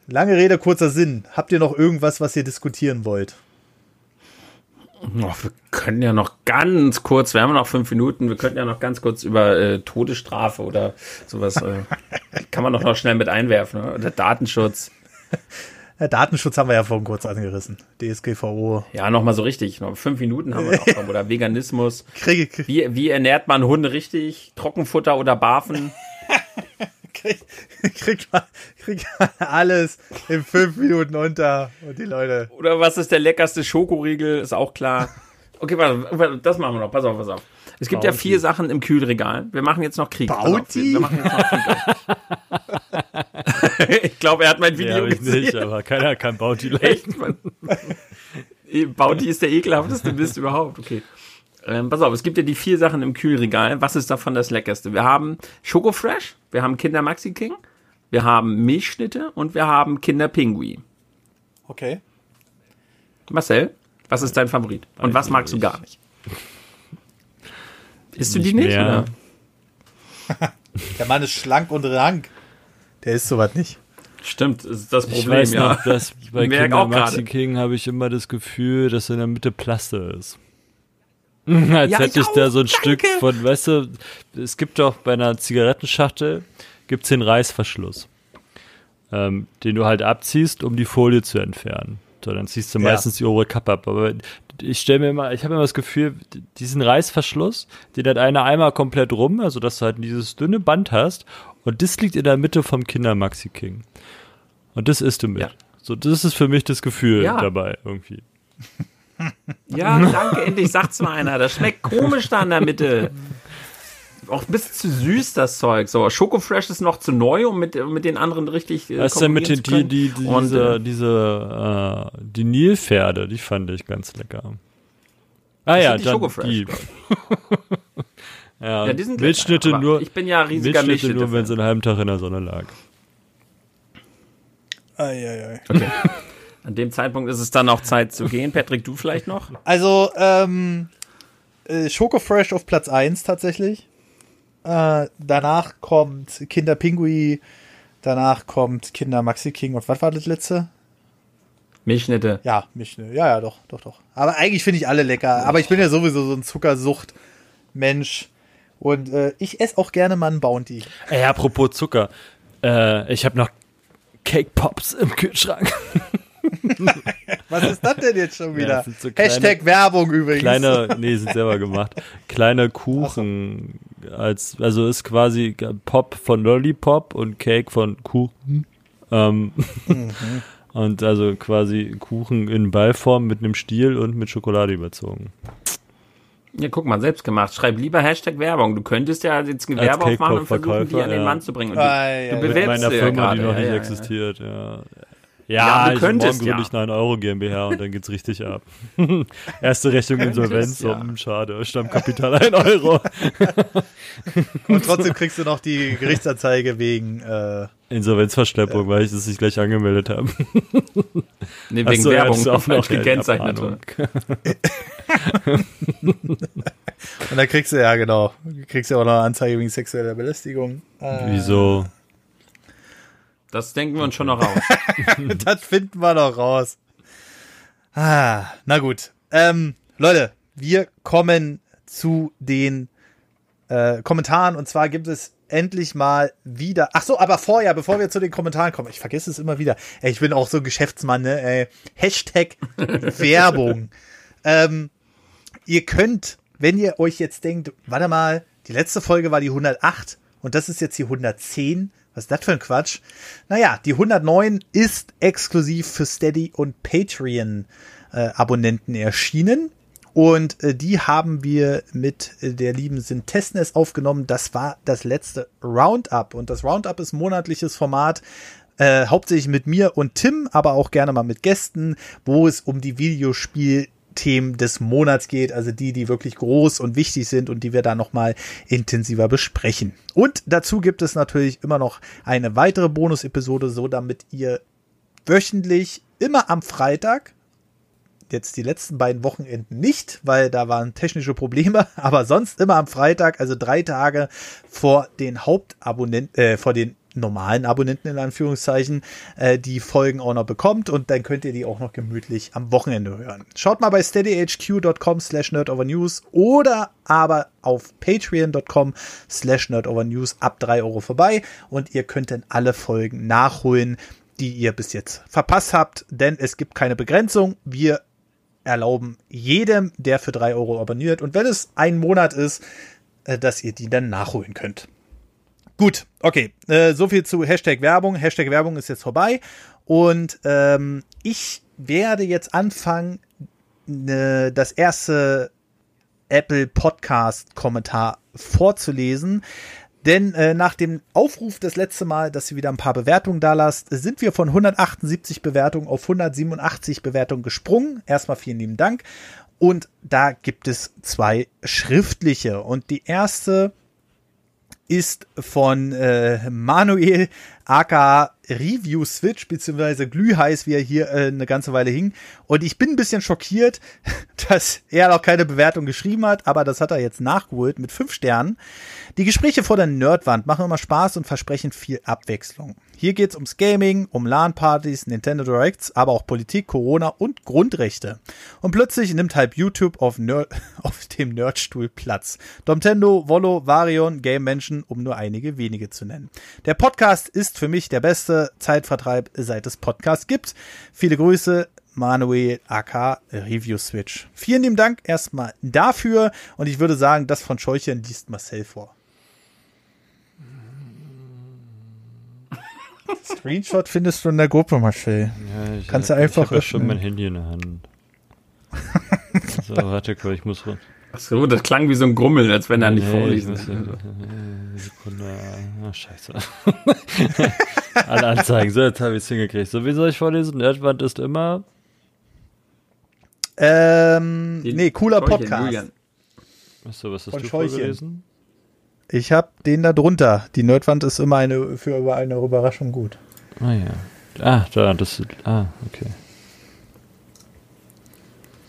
Lange Rede, kurzer Sinn. Habt ihr noch irgendwas, was ihr diskutieren wollt? Oh, wir können ja noch ganz kurz, wir haben noch fünf Minuten, wir könnten ja noch ganz kurz über äh, Todesstrafe oder sowas, äh, kann man doch noch schnell mit einwerfen, ne? oder Datenschutz. Ja, Datenschutz haben wir ja vorhin kurz angerissen. DSGVO. Ja, nochmal so richtig. Noch fünf Minuten haben wir noch. Oder Veganismus. Kriege, krieg. Wie, wie ernährt man Hunde richtig? Trockenfutter oder Barfen? kriegt krieg man, krieg man alles in fünf Minuten unter und die Leute. Oder was ist der leckerste Schokoriegel? Ist auch klar. Okay, warte, das machen wir noch. Pass auf, pass auf. Es gibt Bauti. ja vier Sachen im Kühlregal. Wir machen jetzt noch Krieg. Bauti? Wir machen jetzt noch Krieg. ich glaube, er hat mein Video ja, gesehen. nicht, aber keiner kann Bauti leisten. Bauti ist der ekelhafteste Mist überhaupt. Okay. Ähm, pass auf, es gibt ja die vier Sachen im Kühlregal. Was ist davon das Leckerste? Wir haben Schoko Fresh, wir haben Kinder Maxi King, wir haben Milchschnitte und wir haben Kinder Pinguin. Okay. Marcel, was ist dein Favorit? Und was magst du gar nicht? Isst du die nicht, mehr. oder? Der Mann ist schlank und rank. Der ist sowas nicht. Stimmt, ist das Problem, ich weiß ja. Noch, dass bei Kinder Maxi King habe ich immer das Gefühl, dass in der Mitte Plaste ist. Als ja, hätte ich, ich da so ein Danke. Stück von, weißt du, es gibt doch bei einer Zigarettenschachtel, gibt es den Reißverschluss, ähm, den du halt abziehst, um die Folie zu entfernen. So, dann ziehst du ja. meistens die obere Kappe ab. Aber ich stelle mir immer, ich habe immer das Gefühl, diesen Reißverschluss, den hat einer einmal komplett rum, also dass du halt dieses dünne Band hast und das liegt in der Mitte vom Kinder Maxi King. Und das isst du mit. Ja. So, das ist für mich das Gefühl dabei irgendwie. Ja, danke, endlich sagt's mal einer. Das schmeckt komisch da in der Mitte. Auch ein bisschen zu süß, das Zeug. So, Schokofresh ist noch zu neu, um mit, mit den anderen richtig äh, Was ist denn mit den, die, die, die, Und, diese, äh, diese, äh, die Nilpferde, die fand ich ganz lecker. Ah ja, die dann die. ja, ja, die sind Milchschnitte lecker, nur. Ich bin ja riesiger Milchschnitte nur, wenn sie einen halben Tag in der Sonne lag. Eieiei. Okay. An dem Zeitpunkt ist es dann auch Zeit zu gehen. Patrick, du vielleicht noch? Also, ähm, äh, Schoko Fresh auf Platz 1 tatsächlich. Äh, danach kommt Kinder Pingui. Danach kommt Kinder Maxi King. Und was war das letzte? Milchschnitte. Ja, Milchschnitte. Ja, ja, doch, doch, doch. Aber eigentlich finde ich alle lecker. Aber ich bin ja sowieso so ein Zuckersucht-Mensch. Und äh, ich esse auch gerne mal einen Bounty. Ey, apropos Zucker. Äh, ich habe noch Cake Pops im Kühlschrank. Was ist das denn jetzt schon wieder? Ja, so kleine, Hashtag Werbung übrigens. Kleine, nee, sind selber gemacht. Kleine Kuchen als, also ist quasi Pop von Lollipop und Cake von Kuchen. Ähm, mhm. Und also quasi Kuchen in Ballform mit einem Stiel und mit Schokolade überzogen. Ja, guck mal, selbst gemacht. Schreib lieber Hashtag Werbung. Du könntest ja jetzt ein Gewerbe aufmachen und versuchen, die an den Mann zu bringen. Und ah, ja, du, du bewirbst mit meiner Firma, ja die noch nicht ja, existiert, ja. Ja, ja du also könntest, morgen gründe ich 9 Euro GmbH und dann geht's richtig ab. Erste Rechnung Insolvenz, ja. um, schade, Stammkapital 1 Euro. und trotzdem kriegst du noch die Gerichtsanzeige wegen äh, Insolvenzverschleppung, äh, weil ich das nicht gleich angemeldet habe. Nee, wegen so, Werbung, ja, falsch gekennzeichnet. und dann kriegst du ja, genau, kriegst du auch noch eine Anzeige wegen sexueller Belästigung. Äh, Wieso? Das denken wir uns schon noch raus. das finden wir noch raus. Ah, na gut. Ähm, Leute, wir kommen zu den äh, Kommentaren und zwar gibt es endlich mal wieder. Ach so, aber vorher, bevor wir zu den Kommentaren kommen, ich vergesse es immer wieder. Ey, ich bin auch so Geschäftsmann, ne? Ey, Hashtag Werbung. ähm, ihr könnt, wenn ihr euch jetzt denkt, warte mal, die letzte Folge war die 108 und das ist jetzt die 110 was ist das für ein Quatsch? Naja, die 109 ist exklusiv für Steady und Patreon äh, Abonnenten erschienen. Und äh, die haben wir mit äh, der lieben Sintesnes aufgenommen. Das war das letzte Roundup. Und das Roundup ist monatliches Format, äh, hauptsächlich mit mir und Tim, aber auch gerne mal mit Gästen, wo es um die Videospiel Themen des Monats geht, also die, die wirklich groß und wichtig sind und die wir da nochmal intensiver besprechen. Und dazu gibt es natürlich immer noch eine weitere Bonus-Episode, so damit ihr wöchentlich immer am Freitag jetzt die letzten beiden Wochenenden nicht, weil da waren technische Probleme, aber sonst immer am Freitag, also drei Tage vor den Hauptabonnenten, äh, vor den normalen Abonnenten in Anführungszeichen äh, die Folgen auch noch bekommt und dann könnt ihr die auch noch gemütlich am Wochenende hören. Schaut mal bei steadyhq.com slash nerdovernews oder aber auf patreon.com slash nerdovernews ab drei Euro vorbei und ihr könnt dann alle Folgen nachholen, die ihr bis jetzt verpasst habt, denn es gibt keine Begrenzung. Wir erlauben jedem, der für drei Euro abonniert und wenn es ein Monat ist, äh, dass ihr die dann nachholen könnt. Gut, okay. Äh, so viel zu Hashtag Werbung. Hashtag Werbung ist jetzt vorbei. Und ähm, ich werde jetzt anfangen, ne, das erste Apple Podcast Kommentar vorzulesen. Denn äh, nach dem Aufruf das letzte Mal, dass ihr wieder ein paar Bewertungen da lasst, sind wir von 178 Bewertungen auf 187 Bewertungen gesprungen. Erstmal vielen lieben Dank. Und da gibt es zwei schriftliche. Und die erste ist von äh, Manuel aka Review Switch, beziehungsweise glühheiß, wie er hier äh, eine ganze Weile hing. Und ich bin ein bisschen schockiert, dass er noch keine Bewertung geschrieben hat, aber das hat er jetzt nachgeholt mit fünf Sternen. Die Gespräche vor der Nerdwand machen immer Spaß und versprechen viel Abwechslung. Hier geht's ums Gaming, um LAN-Partys, Nintendo Directs, aber auch Politik, Corona und Grundrechte. Und plötzlich nimmt halb YouTube auf, Nerd, auf dem Nerdstuhl Platz. Domtendo, Volo, Varion, Game Menschen, um nur einige wenige zu nennen. Der Podcast ist für mich der beste Zeitvertreib, seit es Podcast gibt. Viele Grüße, Manuel AK Review Switch. Vielen lieben Dank erstmal dafür und ich würde sagen, das von Scheuchen liest Marcel vor. Screenshot findest du in der Gruppe, Marcel. Ja, ich, Kannst du einfach. Ich habe schon mein Handy in der Hand. so, warte, ich muss. Achso, das klang wie so ein Grummeln, als wenn er nicht nee, vorliest. Sekunde. Ah, scheiße. Alle Anzeigen. So, jetzt habe ich es hingekriegt. So, wie soll ich vorlesen? Nerdwand ist immer. Ähm, nee, cooler Scheuchen, Podcast. Julian. Achso, was hast Von du Scheuchen. vorgelesen? Ich habe den da drunter. Die Nerdwand ist immer eine für eine Überraschung gut. Ah ja. Ah, da, das. Ah, okay.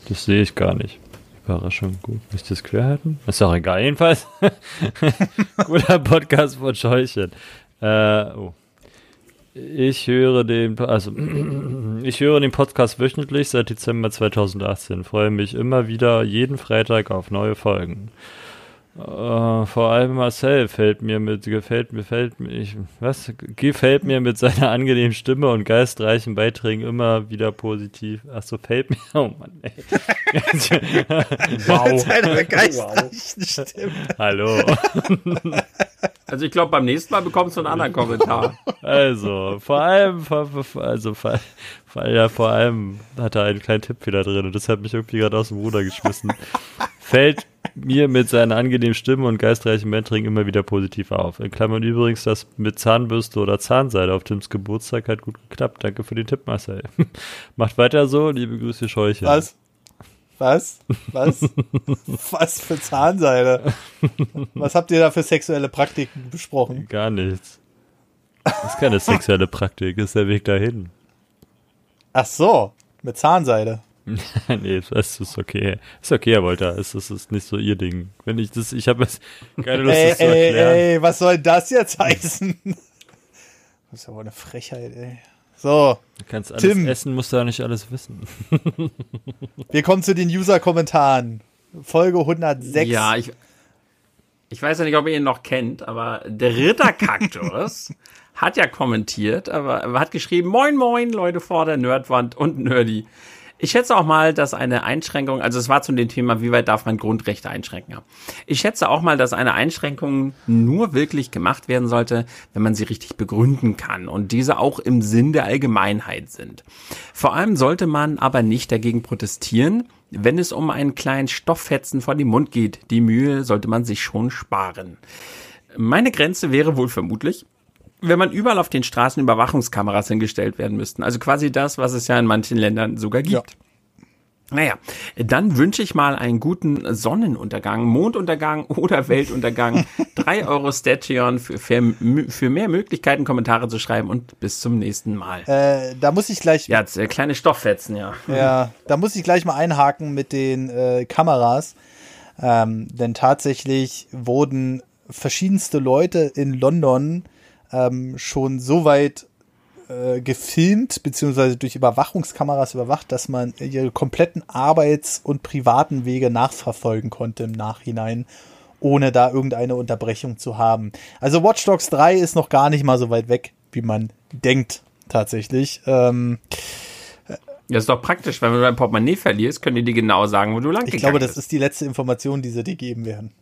Das sehe ich gar nicht. Überraschung, gut. Müsst ihr es quer halten? Ist auch egal. Jedenfalls. Guter Podcast von Scheuchen. Äh, oh. Ich höre den, also, ich höre den Podcast wöchentlich seit Dezember 2018. Freue mich immer wieder jeden Freitag auf neue Folgen. Uh, vor allem Marcel fällt mir mit, gefällt mir, fällt mir, ich, was, gefällt mir mit seiner angenehmen Stimme und geistreichen Beiträgen immer wieder positiv. Ach so, fällt mir, oh Mann, ey. wow. Mit seiner geistreichen wow. Stimme. Hallo. Also ich glaube, beim nächsten Mal bekommst du einen anderen Kommentar. Also, vor allem, also vor, ja, vor allem hat er einen kleinen Tipp wieder drin und das hat mich irgendwie gerade aus dem Ruder geschmissen. Fällt mir mit seiner angenehmen Stimme und geistreichen Mentoring immer wieder positiv auf. In Klammern übrigens, das mit Zahnbürste oder Zahnseide auf Tims Geburtstag hat gut geklappt. Danke für den Tipp, Marcel. Macht weiter so, liebe Grüße, Scheuche. Was? Was? Was? Was für Zahnseide? Was habt ihr da für sexuelle Praktiken besprochen? Gar nichts. Das ist keine sexuelle Praktik, das ist der Weg dahin. Ach so, mit Zahnseide. nee, das ist okay. Ist okay, Herr Wolter. Es ist, ist nicht so ihr Ding. Wenn ich das, ich habe jetzt keine Lust, ey, das zu erklären. Ey, ey, was soll das jetzt heißen? Das ist ja wohl eine Frechheit, ey. So. Du kannst alles Tim. essen, musst du ja nicht alles wissen. Wir kommen zu den User-Kommentaren. Folge 106. Ja, ich, ich weiß ja nicht, ob ihr ihn noch kennt, aber der Ritterkaktus hat ja kommentiert, aber er hat geschrieben, moin moin, Leute vor der Nerdwand und Nerdy. Ich schätze auch mal, dass eine Einschränkung, also es war zu dem Thema, wie weit darf man Grundrechte einschränken. Ich schätze auch mal, dass eine Einschränkung nur wirklich gemacht werden sollte, wenn man sie richtig begründen kann und diese auch im Sinn der Allgemeinheit sind. Vor allem sollte man aber nicht dagegen protestieren, wenn es um einen kleinen Stofffetzen vor den Mund geht. Die Mühe sollte man sich schon sparen. Meine Grenze wäre wohl vermutlich, wenn man überall auf den Straßen Überwachungskameras hingestellt werden müssten. Also quasi das, was es ja in manchen Ländern sogar gibt. Ja. Naja, dann wünsche ich mal einen guten Sonnenuntergang, Monduntergang oder Weltuntergang. Drei Euro Station für, für, mehr Möglichkeiten, Kommentare zu schreiben und bis zum nächsten Mal. Äh, da muss ich gleich. Ja, äh, kleine Stofffetzen, ja. Ja, da muss ich gleich mal einhaken mit den äh, Kameras. Ähm, denn tatsächlich wurden verschiedenste Leute in London ähm, schon so weit äh, gefilmt beziehungsweise durch Überwachungskameras überwacht, dass man ihre kompletten Arbeits- und privaten Wege nachverfolgen konnte im Nachhinein, ohne da irgendeine Unterbrechung zu haben. Also Watch Dogs 3 ist noch gar nicht mal so weit weg, wie man denkt tatsächlich. Ähm, ja, ist doch praktisch, wenn du dein Portemonnaie verlierst, können die dir genau sagen, wo du lang ich glaube, das ist die letzte Information, die sie dir geben werden.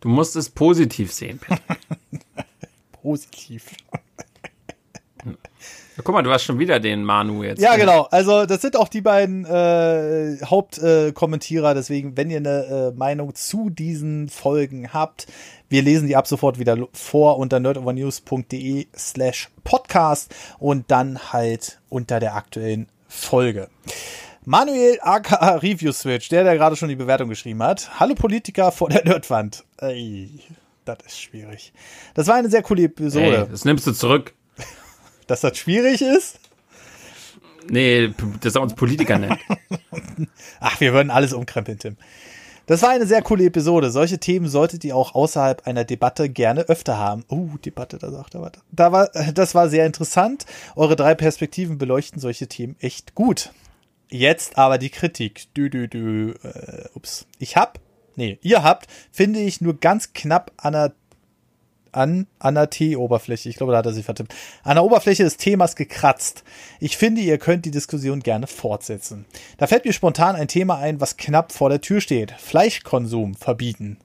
Du musst es positiv sehen, Patrick. positiv. Ja, guck mal, du hast schon wieder den Manu jetzt. Ja, genau. Also das sind auch die beiden äh, Hauptkommentierer. Äh, Deswegen, wenn ihr eine äh, Meinung zu diesen Folgen habt, wir lesen die ab sofort wieder vor unter nerdovernews.de slash podcast und dann halt unter der aktuellen Folge. Manuel aka Review Switch, der, der gerade schon die Bewertung geschrieben hat. Hallo Politiker vor der Nerdwand. Ey, das ist schwierig. Das war eine sehr coole Episode. Ey, das nimmst du zurück. Dass das schwierig ist? Nee, dass er uns Politiker nennt. Ach, wir würden alles umkrempeln, Tim. Das war eine sehr coole Episode. Solche Themen solltet ihr auch außerhalb einer Debatte gerne öfter haben. Uh, Debatte, da sagt er was. Da war, das war sehr interessant. Eure drei Perspektiven beleuchten solche Themen echt gut. Jetzt aber die Kritik. Dü, dü, dü. Äh, ups. Ich hab, nee, ihr habt, finde ich, nur ganz knapp an der an, an der T-Oberfläche, ich glaube, da hat er sich vertippt, an der Oberfläche des Themas gekratzt. Ich finde, ihr könnt die Diskussion gerne fortsetzen. Da fällt mir spontan ein Thema ein, was knapp vor der Tür steht. Fleischkonsum verbieten.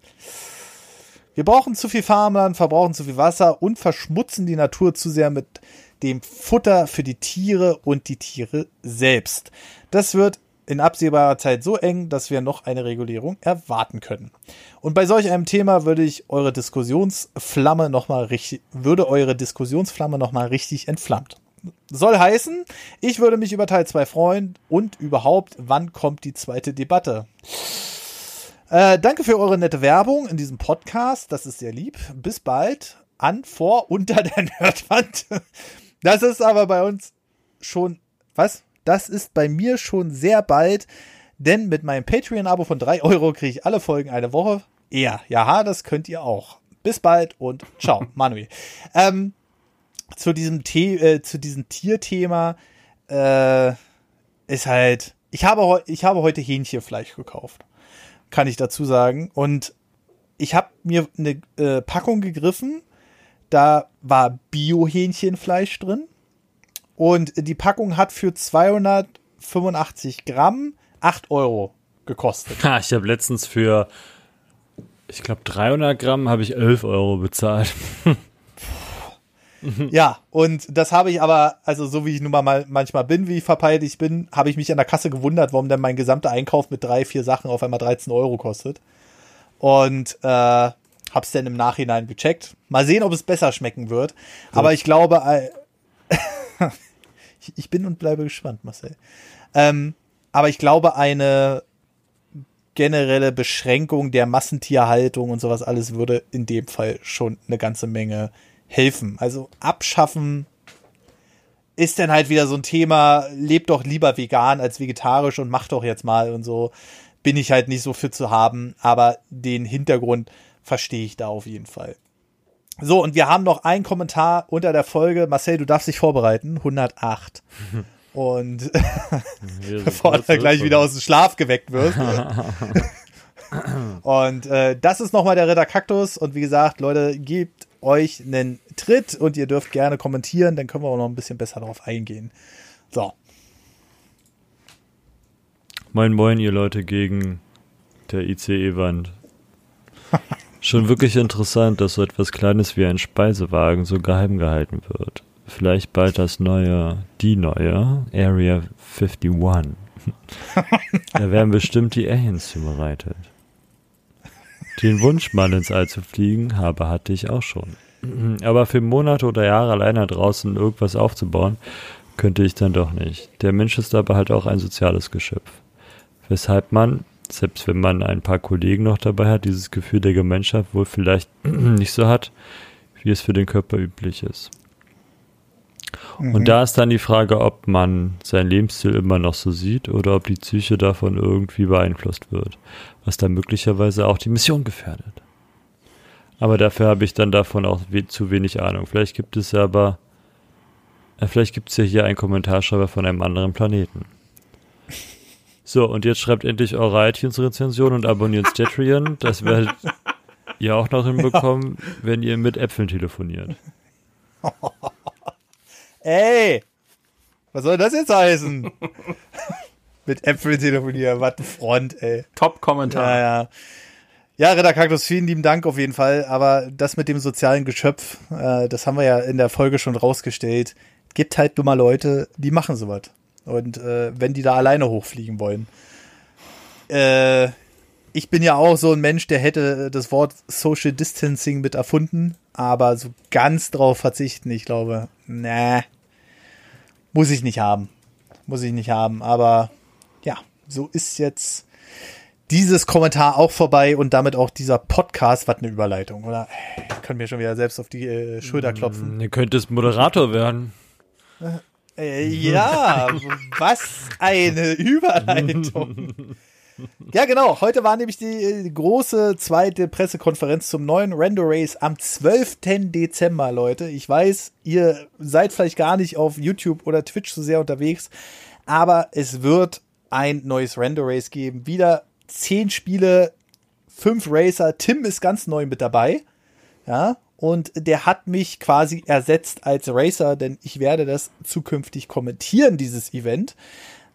Wir brauchen zu viel Farmland, verbrauchen zu viel Wasser und verschmutzen die Natur zu sehr mit dem Futter für die Tiere und die Tiere selbst. Das wird in absehbarer Zeit so eng, dass wir noch eine Regulierung erwarten können. Und bei solch einem Thema würde ich eure Diskussionsflamme noch mal richtig, würde eure Diskussionsflamme noch mal richtig entflammt. Soll heißen, ich würde mich über Teil 2 freuen und überhaupt, wann kommt die zweite Debatte? Äh, danke für eure nette Werbung in diesem Podcast, das ist sehr lieb. Bis bald. An, vor, unter der Nerdwand. Das ist aber bei uns schon, was? Das ist bei mir schon sehr bald, denn mit meinem Patreon-Abo von 3 Euro kriege ich alle Folgen eine Woche. eher. ja, das könnt ihr auch. Bis bald und ciao, Manuel. Ähm, zu diesem The äh, zu diesem Tierthema äh, ist halt, ich habe, ich habe heute Hähnchenfleisch gekauft, kann ich dazu sagen. Und ich habe mir eine äh, Packung gegriffen, da war Bio-Hähnchenfleisch drin. Und die Packung hat für 285 Gramm 8 Euro gekostet. Ha, ich habe letztens für Ich glaube, 300 Gramm habe ich 11 Euro bezahlt. Ja, und das habe ich aber, also so wie ich nun mal manchmal bin, wie verpeilt ich bin, habe ich mich an der Kasse gewundert, warum denn mein gesamter Einkauf mit drei, vier Sachen auf einmal 13 Euro kostet. Und äh, hab's dann im Nachhinein gecheckt. Mal sehen, ob es besser schmecken wird. So. Aber ich glaube, äh, ich bin und bleibe gespannt, Marcel. Ähm, aber ich glaube, eine generelle Beschränkung der Massentierhaltung und sowas alles würde in dem Fall schon eine ganze Menge helfen. Also abschaffen ist dann halt wieder so ein Thema, lebt doch lieber vegan als vegetarisch und macht doch jetzt mal und so. Bin ich halt nicht so für zu haben, aber den Hintergrund verstehe ich da auf jeden Fall. So, und wir haben noch einen Kommentar unter der Folge. Marcel, du darfst dich vorbereiten. 108. Und bevor du gleich wieder aus dem Schlaf geweckt wirst. und äh, das ist nochmal der Ritter Kaktus. Und wie gesagt, Leute, gebt euch einen Tritt und ihr dürft gerne kommentieren, dann können wir auch noch ein bisschen besser darauf eingehen. So. Moin, moin, ihr Leute gegen der ICE-Wand. Schon wirklich interessant, dass so etwas Kleines wie ein Speisewagen so geheim gehalten wird. Vielleicht bald das neue, die neue Area 51. da werden bestimmt die Aliens zubereitet. Den Wunsch, mal ins All zu fliegen, habe hatte ich auch schon. Aber für Monate oder Jahre alleine draußen irgendwas aufzubauen, könnte ich dann doch nicht. Der Mensch ist aber halt auch ein soziales Geschöpf. Weshalb man, selbst wenn man ein paar Kollegen noch dabei hat, dieses Gefühl der Gemeinschaft wohl vielleicht nicht so hat, wie es für den Körper üblich ist. Mhm. Und da ist dann die Frage, ob man sein Lebensstil immer noch so sieht oder ob die Psyche davon irgendwie beeinflusst wird, was dann möglicherweise auch die Mission gefährdet. Aber dafür habe ich dann davon auch we zu wenig Ahnung. Vielleicht gibt es ja aber, äh, vielleicht gibt es ja hier einen Kommentarschreiber von einem anderen Planeten. So, und jetzt schreibt endlich eure iTunes-Rezension und abonniert Jetrian. Das werdet ihr auch noch hinbekommen, wenn ihr mit Äpfeln telefoniert. Ey, was soll das jetzt heißen? Mit Äpfeln telefonieren, was ein Front, ey. Top-Kommentar. Ja, ja. Ja, Ritter Kaktus, vielen lieben Dank auf jeden Fall. Aber das mit dem sozialen Geschöpf, äh, das haben wir ja in der Folge schon rausgestellt. Gibt halt dummer Leute, die machen sowas. Und äh, wenn die da alleine hochfliegen wollen. Äh, ich bin ja auch so ein Mensch, der hätte das Wort Social Distancing mit erfunden, aber so ganz drauf verzichten, ich glaube, nee, muss ich nicht haben. Muss ich nicht haben, aber ja, so ist jetzt dieses Kommentar auch vorbei und damit auch dieser Podcast, was eine Überleitung, oder? Ich kann mir schon wieder selbst auf die äh, Schulter klopfen. Mm, ihr könntest Moderator werden. Äh, ja, was eine Überleitung. Ja, genau. Heute war nämlich die äh, große zweite Pressekonferenz zum neuen Render Race am 12. Dezember, Leute. Ich weiß, ihr seid vielleicht gar nicht auf YouTube oder Twitch so sehr unterwegs, aber es wird ein neues Render Race geben. Wieder zehn Spiele, fünf Racer. Tim ist ganz neu mit dabei. Ja, und der hat mich quasi ersetzt als Racer, denn ich werde das zukünftig kommentieren, dieses Event.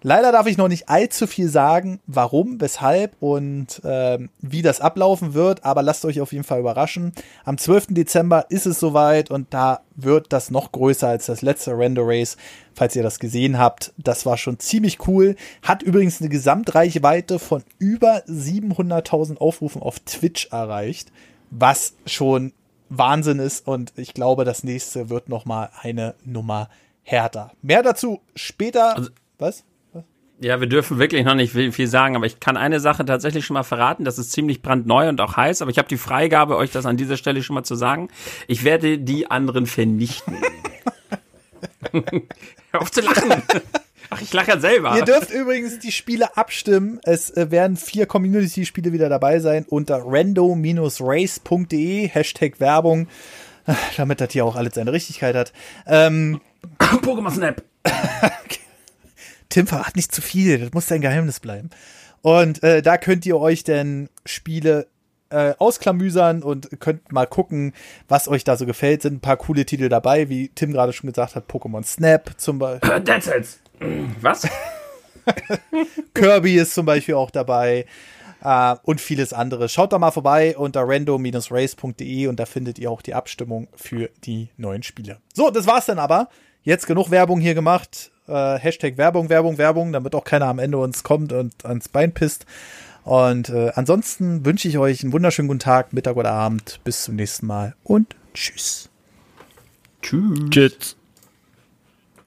Leider darf ich noch nicht allzu viel sagen, warum, weshalb und äh, wie das ablaufen wird, aber lasst euch auf jeden Fall überraschen. Am 12. Dezember ist es soweit und da wird das noch größer als das letzte Render Race, falls ihr das gesehen habt. Das war schon ziemlich cool. Hat übrigens eine Gesamtreichweite von über 700.000 Aufrufen auf Twitch erreicht, was schon Wahnsinn ist und ich glaube, das nächste wird noch mal eine Nummer härter. Mehr dazu später. Also, was? Ja, wir dürfen wirklich noch nicht viel sagen, aber ich kann eine Sache tatsächlich schon mal verraten. Das ist ziemlich brandneu und auch heiß, aber ich habe die Freigabe, euch das an dieser Stelle schon mal zu sagen. Ich werde die anderen vernichten. Hör auf zu lachen. Ach, ich lache ja selber. Ihr dürft übrigens die Spiele abstimmen. Es äh, werden vier Community-Spiele wieder dabei sein unter rando-race.de, Hashtag Werbung, damit das hier auch alles seine Richtigkeit hat. Ähm, Pokémon Snap. Tim, verrat nicht zu viel, das muss dein Geheimnis bleiben. Und äh, da könnt ihr euch denn Spiele äh, ausklamüsern und könnt mal gucken, was euch da so gefällt. Sind ein paar coole Titel dabei, wie Tim gerade schon gesagt hat, Pokémon Snap zum Beispiel. Dead Cells. Was? Kirby ist zum Beispiel auch dabei. äh, und vieles andere. Schaut da mal vorbei unter random-race.de und da findet ihr auch die Abstimmung für die neuen Spiele. So, das war's dann aber. Jetzt genug Werbung hier gemacht. Äh, Hashtag Werbung, Werbung, Werbung, damit auch keiner am Ende uns kommt und ans Bein pisst. Und äh, ansonsten wünsche ich euch einen wunderschönen guten Tag, Mittag oder Abend. Bis zum nächsten Mal und tschüss. Tschüss. Tschüss.